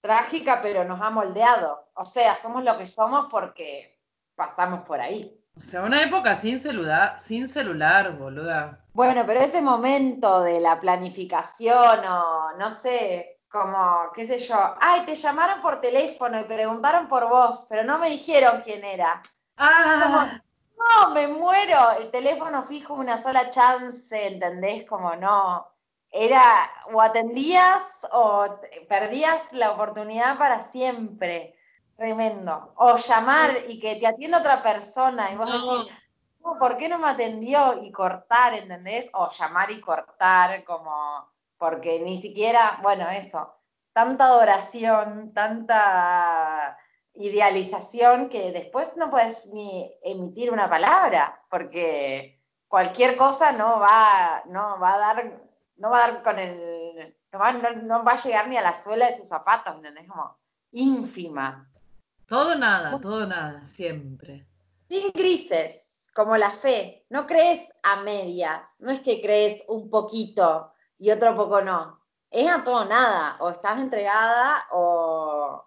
Trágica, pero nos ha moldeado. O sea, somos lo que somos porque pasamos por ahí. O sea, una época sin celular, sin celular, boluda. Bueno, pero ese momento de la planificación o no sé, como, qué sé yo, ay, te llamaron por teléfono y preguntaron por vos, pero no me dijeron quién era. Ah, No, me muero. El teléfono fijo una sola chance, ¿entendés? Como no. Era o atendías o perdías la oportunidad para siempre. Tremendo. O llamar y que te atienda otra persona y vos No. decís, "No, ¿por qué no me atendió? Y cortar, ¿entendés? O llamar y cortar, como, porque ni siquiera, bueno, eso, tanta adoración, tanta idealización que después no puedes ni emitir una palabra, porque cualquier cosa no va, no va a dar, no va a dar con el, no va, no- no va a llegar ni a la suela de sus zapatos, ¿entendés? Como ínfima. Todo nada, todo nada, siempre. Sin grises, como la fe. No crees a medias, no es que crees un poquito y otro poco no. Es a todo nada, o estás entregada o,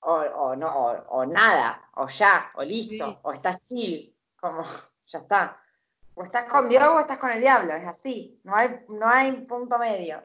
o, o no, o, o nada, o ya, o listo, Sí. o estás chill, como ya está. O estás con Dios o estás con el diablo, es así, no hay, no hay punto medio.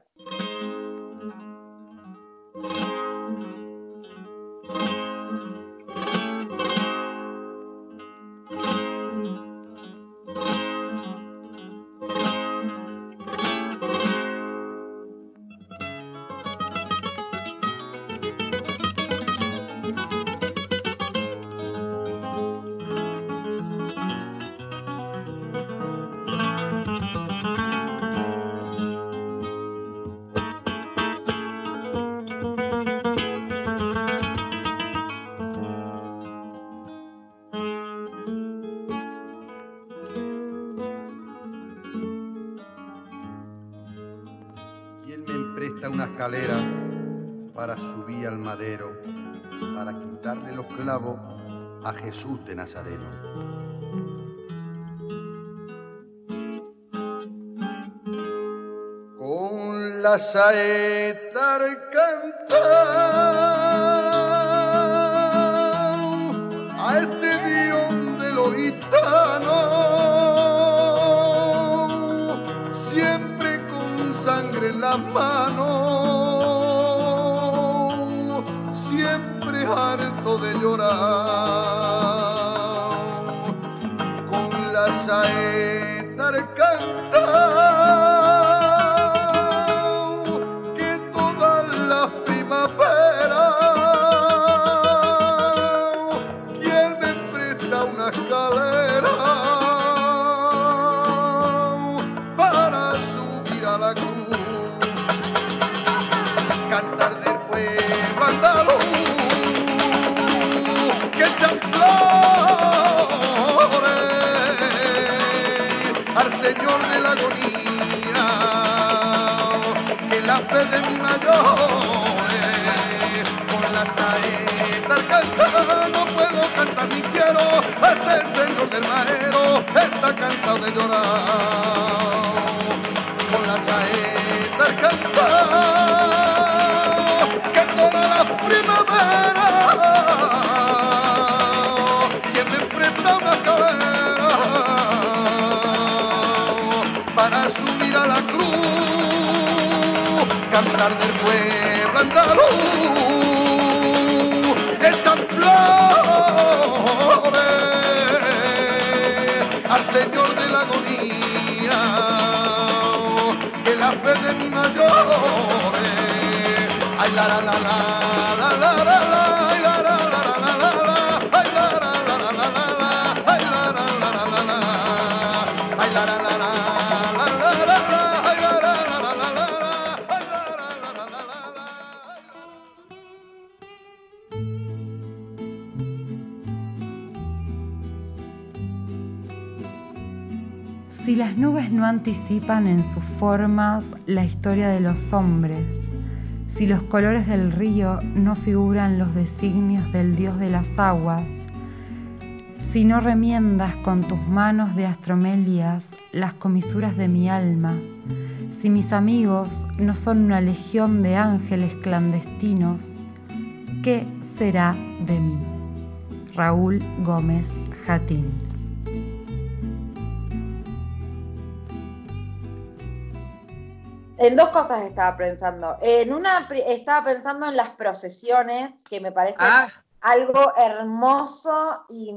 Para subir al madero, para quitarle los clavos a Jesús de Nazareno? Con la saeta al a este dios de los gitanos, siempre con sangre en las manos, harto de llorar, de mi mayores, con la saeta al no puedo cantar ni quiero. Hacer el señor del maero está cansado de llorar. Con la saeta el cantar, que la primavera, quien me enfrenta una cabera cantar del pueblo andaluz echan flores al Señor de la agonía que la fe de mi mayores ay la la la la la la, la. Si las nubes no anticipan en sus formas la historia de los hombres, si los colores del río no figuran los designios del dios de las aguas, si no remiendas con tus manos de astromelias las comisuras de mi alma, si mis amigos no son una legión de ángeles clandestinos, ¿qué será de mí? Raúl Gómez Jatín. En dos cosas estaba pensando. En una estaba pensando en las procesiones, que me parece Ah. algo hermoso y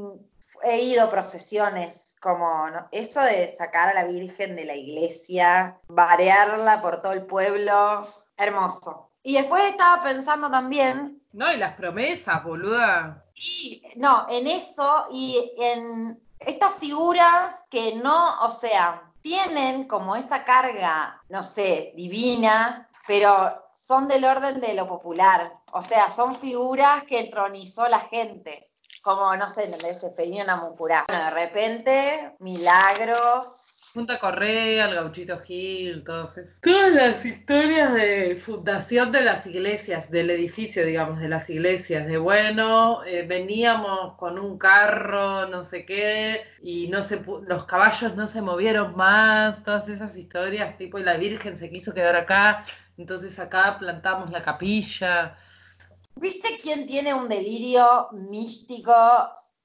he ido a procesiones, como ¿no? eso de sacar a la Virgen de la iglesia, varearla por todo el pueblo, hermoso. Y después estaba pensando también No, y las promesas, boluda. y, no, en eso y en estas figuras que no, o sea, tienen como esa carga, no sé, divina, pero son del orden de lo popular. O sea, son figuras que entronizó la gente. Como, no sé, ¿entendés? Seferino Namucurá. Bueno, de repente, milagros. Punta Correa, el Gauchito Gil, todos esos. Todas las historias de fundación de las iglesias, del edificio, digamos, de las iglesias, de bueno, eh, veníamos con un carro, no sé qué, y no se los caballos no se movieron más, todas esas historias, tipo, y la Virgen se quiso quedar acá, entonces acá plantamos la capilla. ¿Viste quién tiene un delirio místico,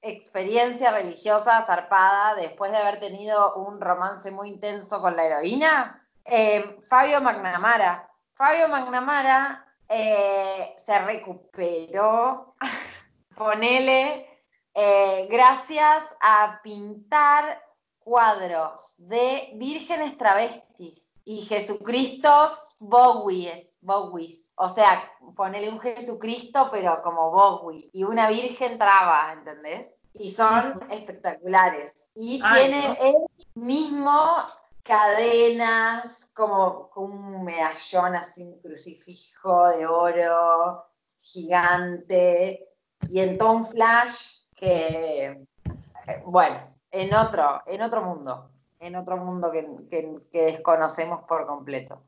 experiencia religiosa zarpada después de haber tenido un romance muy intenso con la heroína? Eh, Fabio Magnamara. Fabio Magnamara eh, se recuperó, ponele, eh, gracias a pintar cuadros de vírgenes travestis y Jesucristos Bowies, Bowies. O sea, ponele un Jesucristo, pero como Bowie, y una virgen traba, ¿entendés? Y son espectaculares. Y Ay, tiene ¿no? él mismo cadenas, como, como un medallón así, un crucifijo de oro gigante, y en un flash que, eh, bueno, en otro, en otro mundo, en otro mundo que, que- que desconocemos por completo.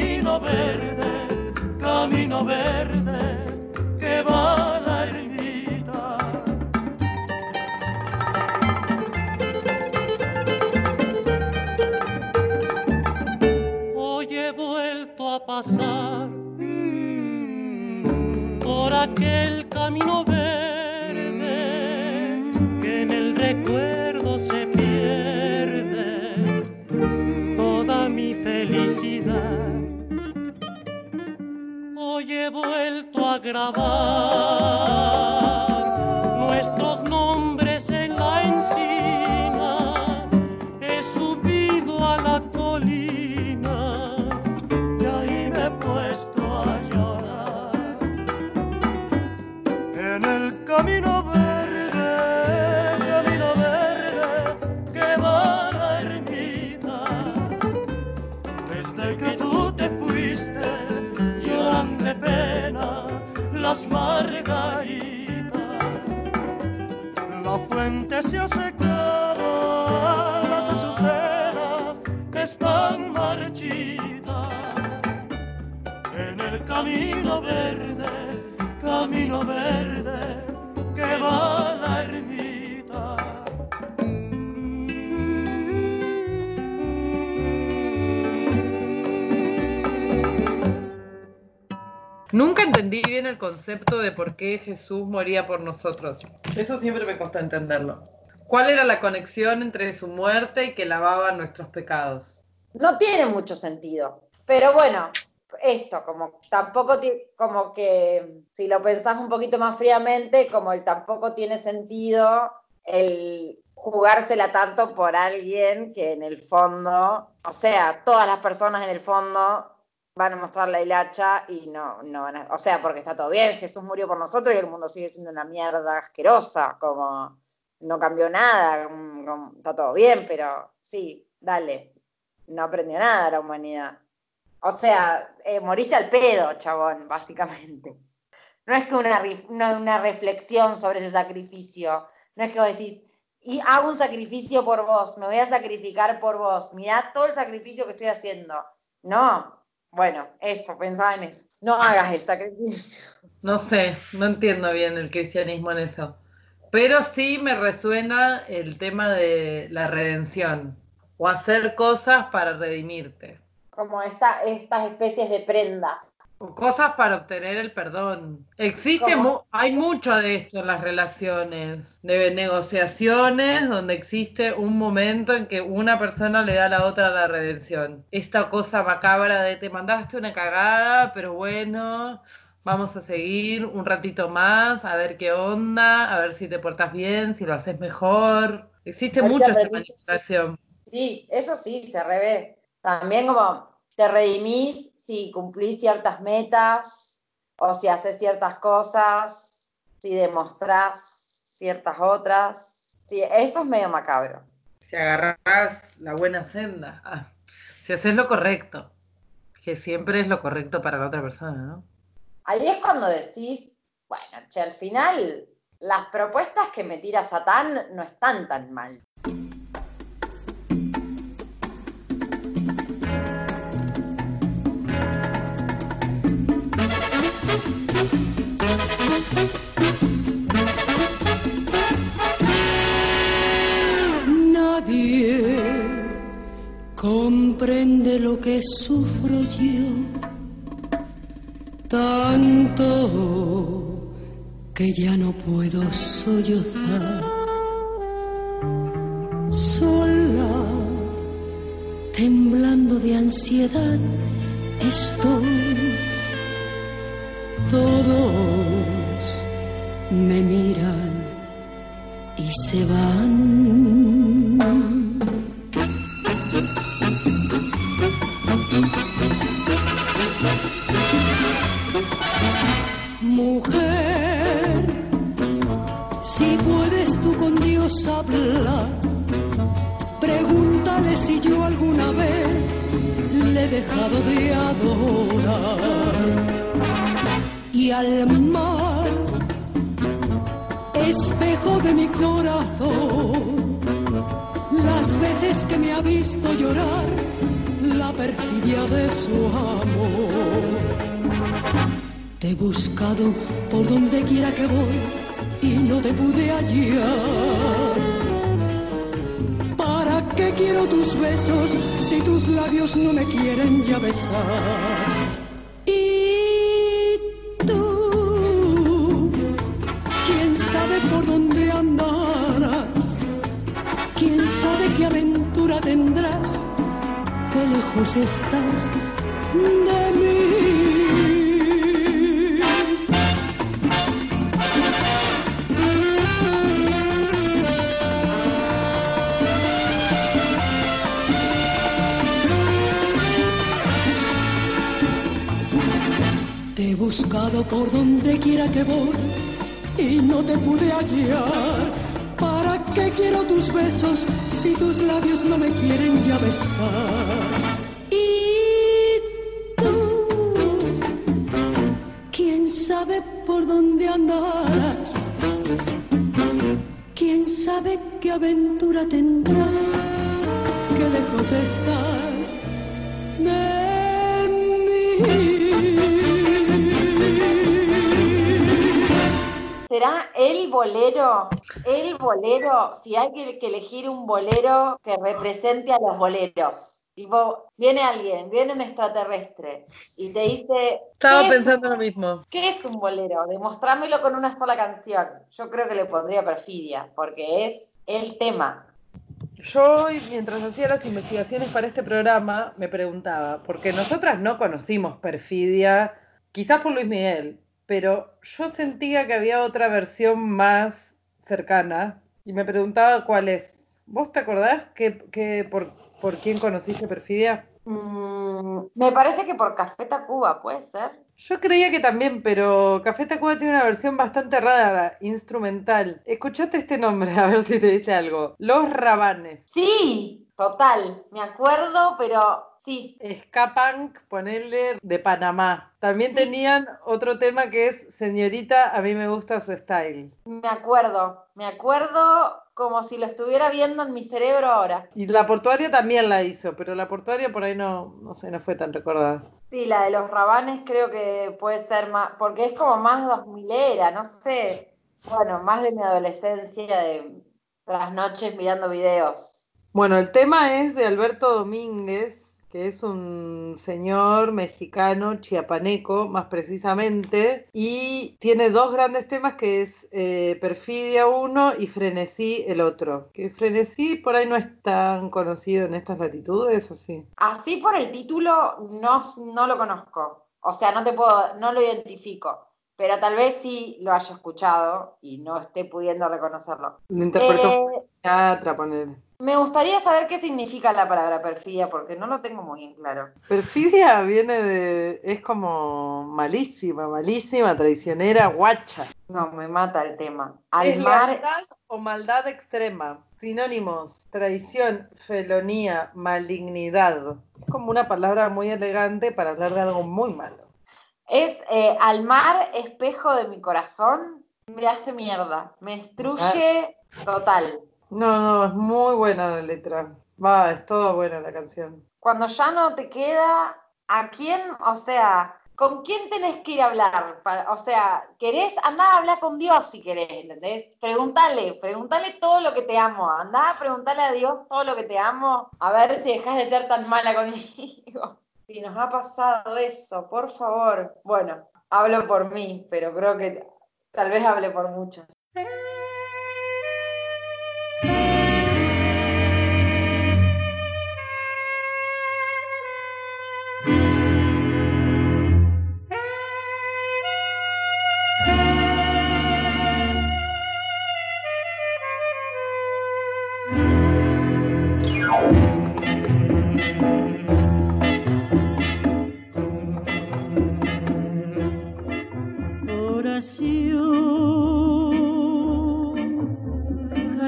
Camino verde, camino verde, que va a la ermita. Hoy he vuelto a pasar por aquel camino verde grabar camino verde, camino verde, que va a la ermita. Nunca entendí bien el concepto de por qué Jesús moría por nosotros. Eso siempre me costó entenderlo. ¿Cuál era la conexión entre su muerte y que lavaba nuestros pecados? No tiene mucho sentido. Pero bueno, esto, como tampoco como que si lo pensás un poquito más fríamente, como el tampoco tiene sentido el jugársela tanto por alguien que en el fondo, o sea, todas las personas en el fondo van a mostrar la hilacha y no, no van a, o sea, porque está todo bien, Jesús murió por nosotros y el mundo sigue siendo una mierda asquerosa, como no cambió nada, está todo bien, pero sí, dale, no aprendió nada la humanidad. O sea, eh, moriste al pedo, chabón, básicamente. No es que una, reflexión sobre ese sacrificio. No es que vos decís, y hago un sacrificio por vos, me voy a sacrificar por vos. Mirá todo el sacrificio que estoy haciendo. No, bueno, eso, pensaba en eso. No hagas el sacrificio. No sé, no entiendo bien el cristianismo en eso. Pero sí me resuena el tema de la redención o hacer cosas para redimirte. Como esta, estas especies de prendas. O cosas para obtener el perdón. Existe, mu- hay mucho de esto en las relaciones, de negociaciones, donde existe un momento en que una persona le da a la otra la redención. Esta cosa macabra de te mandaste una cagada, pero bueno, vamos a seguir un ratito más, a ver qué onda, a ver si te portas bien, si lo haces mejor. Existe mucho esta manipulación. Sí, eso sí, se revé. También como te redimís si cumplís ciertas metas o si haces ciertas cosas, si demostrás ciertas otras. Sí, eso es medio macabro. Si agarras la buena senda, ah, si haces lo correcto, que siempre es lo correcto para la otra persona, ¿no? Ahí es cuando decís, bueno, che, al final las propuestas que me tira Satán no están tan mal. Comprende lo que sufro yo, tanto que ya no puedo sollozar. Sola, temblando de ansiedad, estoy. Todos me miran y se van. Mujer, si puedes tú con Dios hablar, pregúntale si yo alguna vez le he dejado de adorar. Y al mar, espejo de mi corazón. Las veces que me ha visto llorar, la perfidia de su amor. Te he buscado por donde quiera que voy y no te pude hallar. ¿Para qué quiero tus besos si tus labios no me quieren ya besar? Y tú, quién sabe por dónde andarás, quién sabe qué aventura tendrás, qué lejos estás de por donde quiera que voy y no te pude hallar. ¿Para qué quiero tus besos si tus labios no me quieren ya besar? Bolero? El bolero, si hay que, elegir un bolero que represente a los boleros. Tipo, viene alguien, viene un extraterrestre y te dice. Estaba ¿qué es- pensando lo mismo. ¿Qué es un bolero? Demostrámelo con una sola canción. Yo creo que le pondría perfidia, porque es el tema. Yo mientras hacía las investigaciones para este programa, me preguntaba, porque nosotras no conocimos Perfidia, quizás por Luis Miguel, pero yo sentía que había otra versión más cercana y me preguntaba cuál es. ¿Vos te acordás que, que por, por quién conociste Perfidia? Mm, me parece que por Café Tacuba, ¿puede ser? Yo creía que también, pero Café Tacuba tiene una versión bastante rara, instrumental. Escuchate este nombre, a ver si te dice algo. Los Rabanes. Sí, total. Me acuerdo, pero sí. Punk, ponerle de Panamá. También tenían otro tema que es Señorita, a mí me gusta su style. Me acuerdo. Me acuerdo como si lo estuviera viendo en mi cerebro ahora. Y la portuaria también la hizo, pero la portuaria por ahí no, no sé, no fue tan recordada. Sí, la de los rabanes creo que puede ser más, porque es como más 2000 era, no sé. Bueno, más de mi adolescencia, de las noches mirando videos. Bueno, el tema es de Alberto Domínguez, que es un señor mexicano, chiapaneco más precisamente, y tiene dos grandes temas que es eh, Perfidia uno y Frenesí el otro. Que Frenesí por ahí no es tan conocido en estas latitudes, ¿o sí? Así por el título no, no lo conozco. O sea, no te puedo, no lo identifico. Pero tal vez sí lo haya escuchado y no esté pudiendo reconocerlo. Lo interpretó Eh. Me gustaría saber qué significa la palabra perfidia, porque no lo tengo muy en claro. Perfidia viene de. es como malísima, malísima, traicionera, guacha. No, me mata el tema. Es Al mar, lealtad o maldad extrema. Sinónimos: traición, felonía, malignidad. Es como una palabra muy elegante para hablar de algo muy malo. es eh, al mar, espejo de mi corazón, me hace mierda, me destruye total. No, no, es muy buena la letra. Va, es toda buena la canción. Cuando ya no te queda, ¿a quién? O sea, ¿con quién tenés que ir a hablar? O sea, ¿querés? Andá a hablar con Dios si querés, ¿entendés? Pregúntale, pregúntale todo lo que te amo. Andá a preguntarle a Dios todo lo que te amo, a ver si dejas de ser tan mala conmigo. Si nos ha pasado eso, por favor. Bueno, hablo por mí, pero creo que tal vez hable por muchos.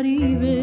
Oración Caribe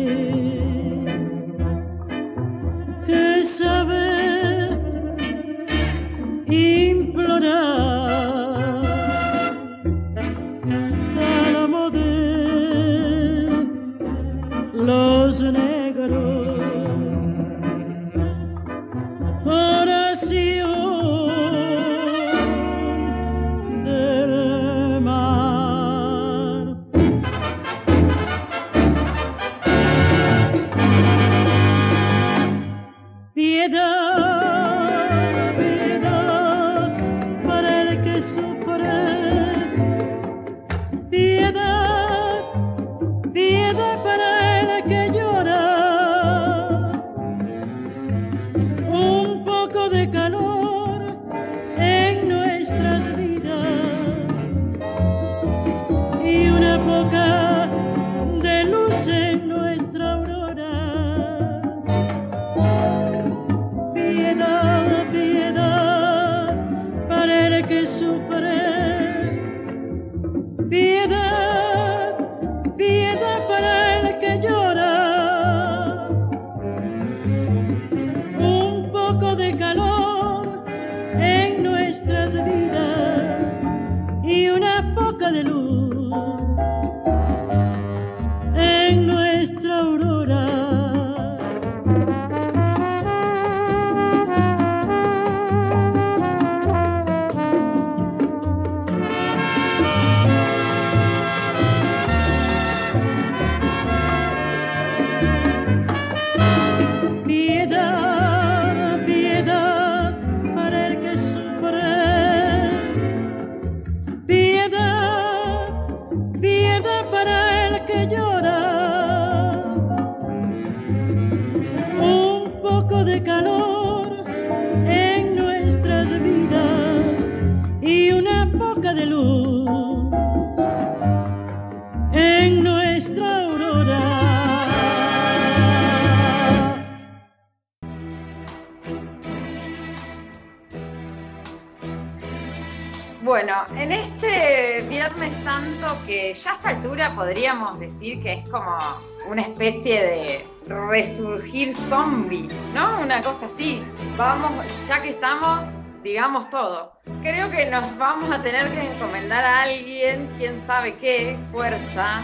Bueno, en este Viernes Santo, que ya a esta altura podríamos decir que es como una especie de resurgir zombie, ¿no? Una cosa así. Vamos, ya que estamos, digamos todo. Creo que nos vamos a tener que encomendar a alguien, quién sabe qué, fuerza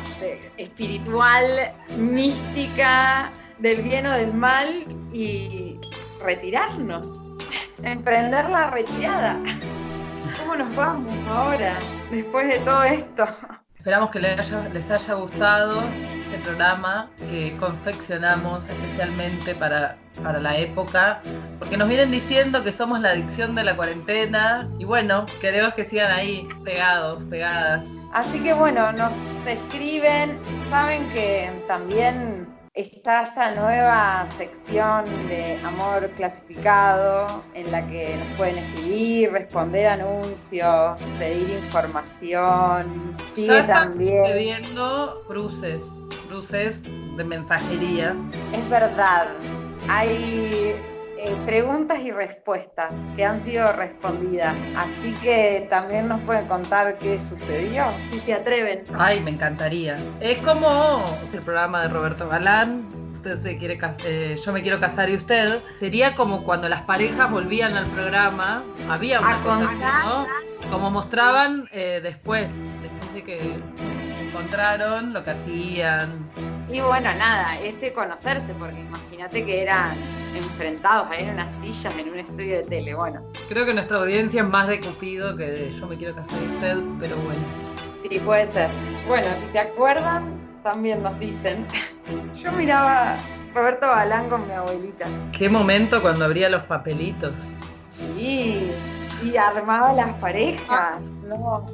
espiritual, mística, del bien o del mal y retirarnos. Emprender la retirada. ¿Cómo nos vamos ahora, después de todo esto? Esperamos que les haya, les haya gustado este programa que confeccionamos especialmente para, para la época, porque nos vienen diciendo que somos la adicción de la cuarentena y bueno, queremos que sigan ahí pegados, pegadas. Así que bueno, nos escriben, saben que también está esta nueva sección de amor clasificado en la que nos pueden escribir, responder anuncios, pedir información. Sigue ya están también. sucediendo cruces, cruces de mensajería. Es verdad, hay preguntas y respuestas que han sido respondidas, así que también nos pueden contar qué sucedió, si se atreven. Ay, me encantaría. Es como el programa de Roberto Galán. Usted se quiere eh, yo me quiero casar y usted. Sería como cuando las parejas volvían al programa. Había una A cosa así. ¿no? Como mostraban eh, después, después de que encontraron, lo que hacían. Y bueno, nada, ese conocerse, porque imagínate que eran enfrentados ahí en unas sillas en un estudio de tele, bueno, Creo que nuestra audiencia es más de Cupido que de yo me quiero casar y usted, pero bueno. sí, puede ser. Bueno, si se acuerdan, también nos dicen. Yo miraba Roberto Balán con mi abuelita. Qué momento cuando abría los papelitos. Sí, y armaba las parejas, ¿no?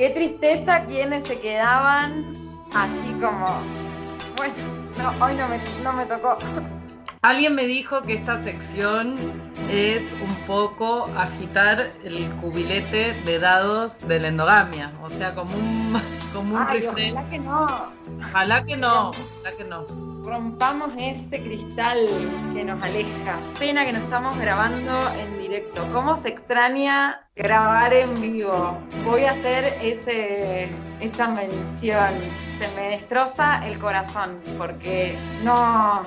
Qué tristeza quienes se quedaban así como, bueno, no, hoy no me, no me tocó. Alguien me dijo que esta sección es un poco agitar el cubilete de dados de la endogamia. O sea, como un, como un Ay, ojalá que no. Ojalá que no, ojalá que no. Rompamos ese cristal que nos aleja. Pena que no estamos grabando en directo. ¿Cómo se extraña grabar en vivo? Voy a hacer ese, esa mención. Se me destroza el corazón porque no,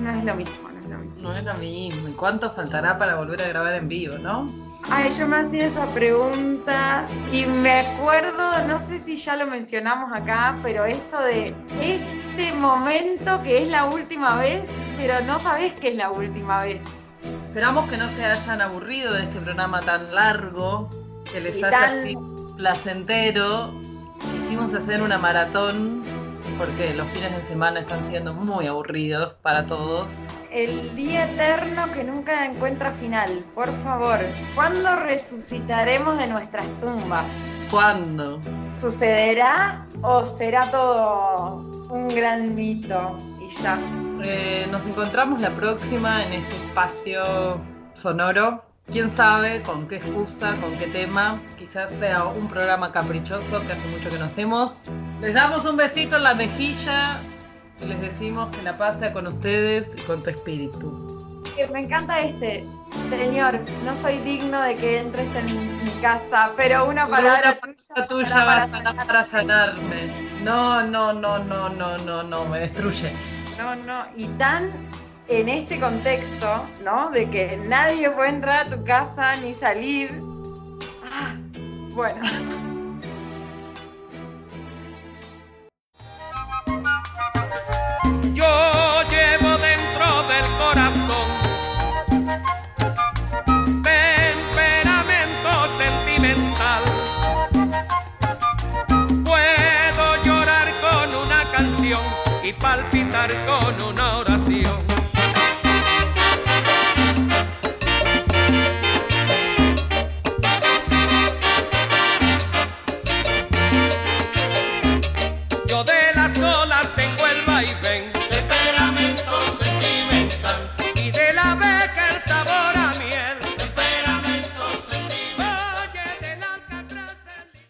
no es lo mismo. No es lo mismo. No es lo mismo. ¿Y cuánto faltará para volver a grabar en vivo, no? Ay, yo me hacía esa pregunta y me acuerdo, no sé si ya lo mencionamos acá, pero esto de este momento que es la última vez, pero no sabes que es la última vez. Esperamos que no se hayan aburrido de este programa tan largo, que les Y haya tan- sido placentero. Quisimos hacer una maratón porque los fines de semana están siendo muy aburridos para todos. El día eterno que nunca encuentra final, por favor. ¿Cuándo resucitaremos de nuestras tumbas? ¿Cuándo? ¿Sucederá o será todo un gran mito y ya? Eh, nos encontramos la próxima en este espacio sonoro. Quién sabe con qué excusa, con qué tema. Quizás sea un programa caprichoso que hace mucho que no hacemos. Les damos un besito en la mejilla y les decimos que la paz sea con ustedes y con tu espíritu. Me encanta este. Señor, no soy digno de que entres en mi casa, pero una palabra una tuya, tuya basta para sanarme. No, no, no, no, no, no, no, me destruye. No, no, y tan en este contexto, ¿no? De que nadie puede entrar a tu casa ni salir. Ah, bueno. Yo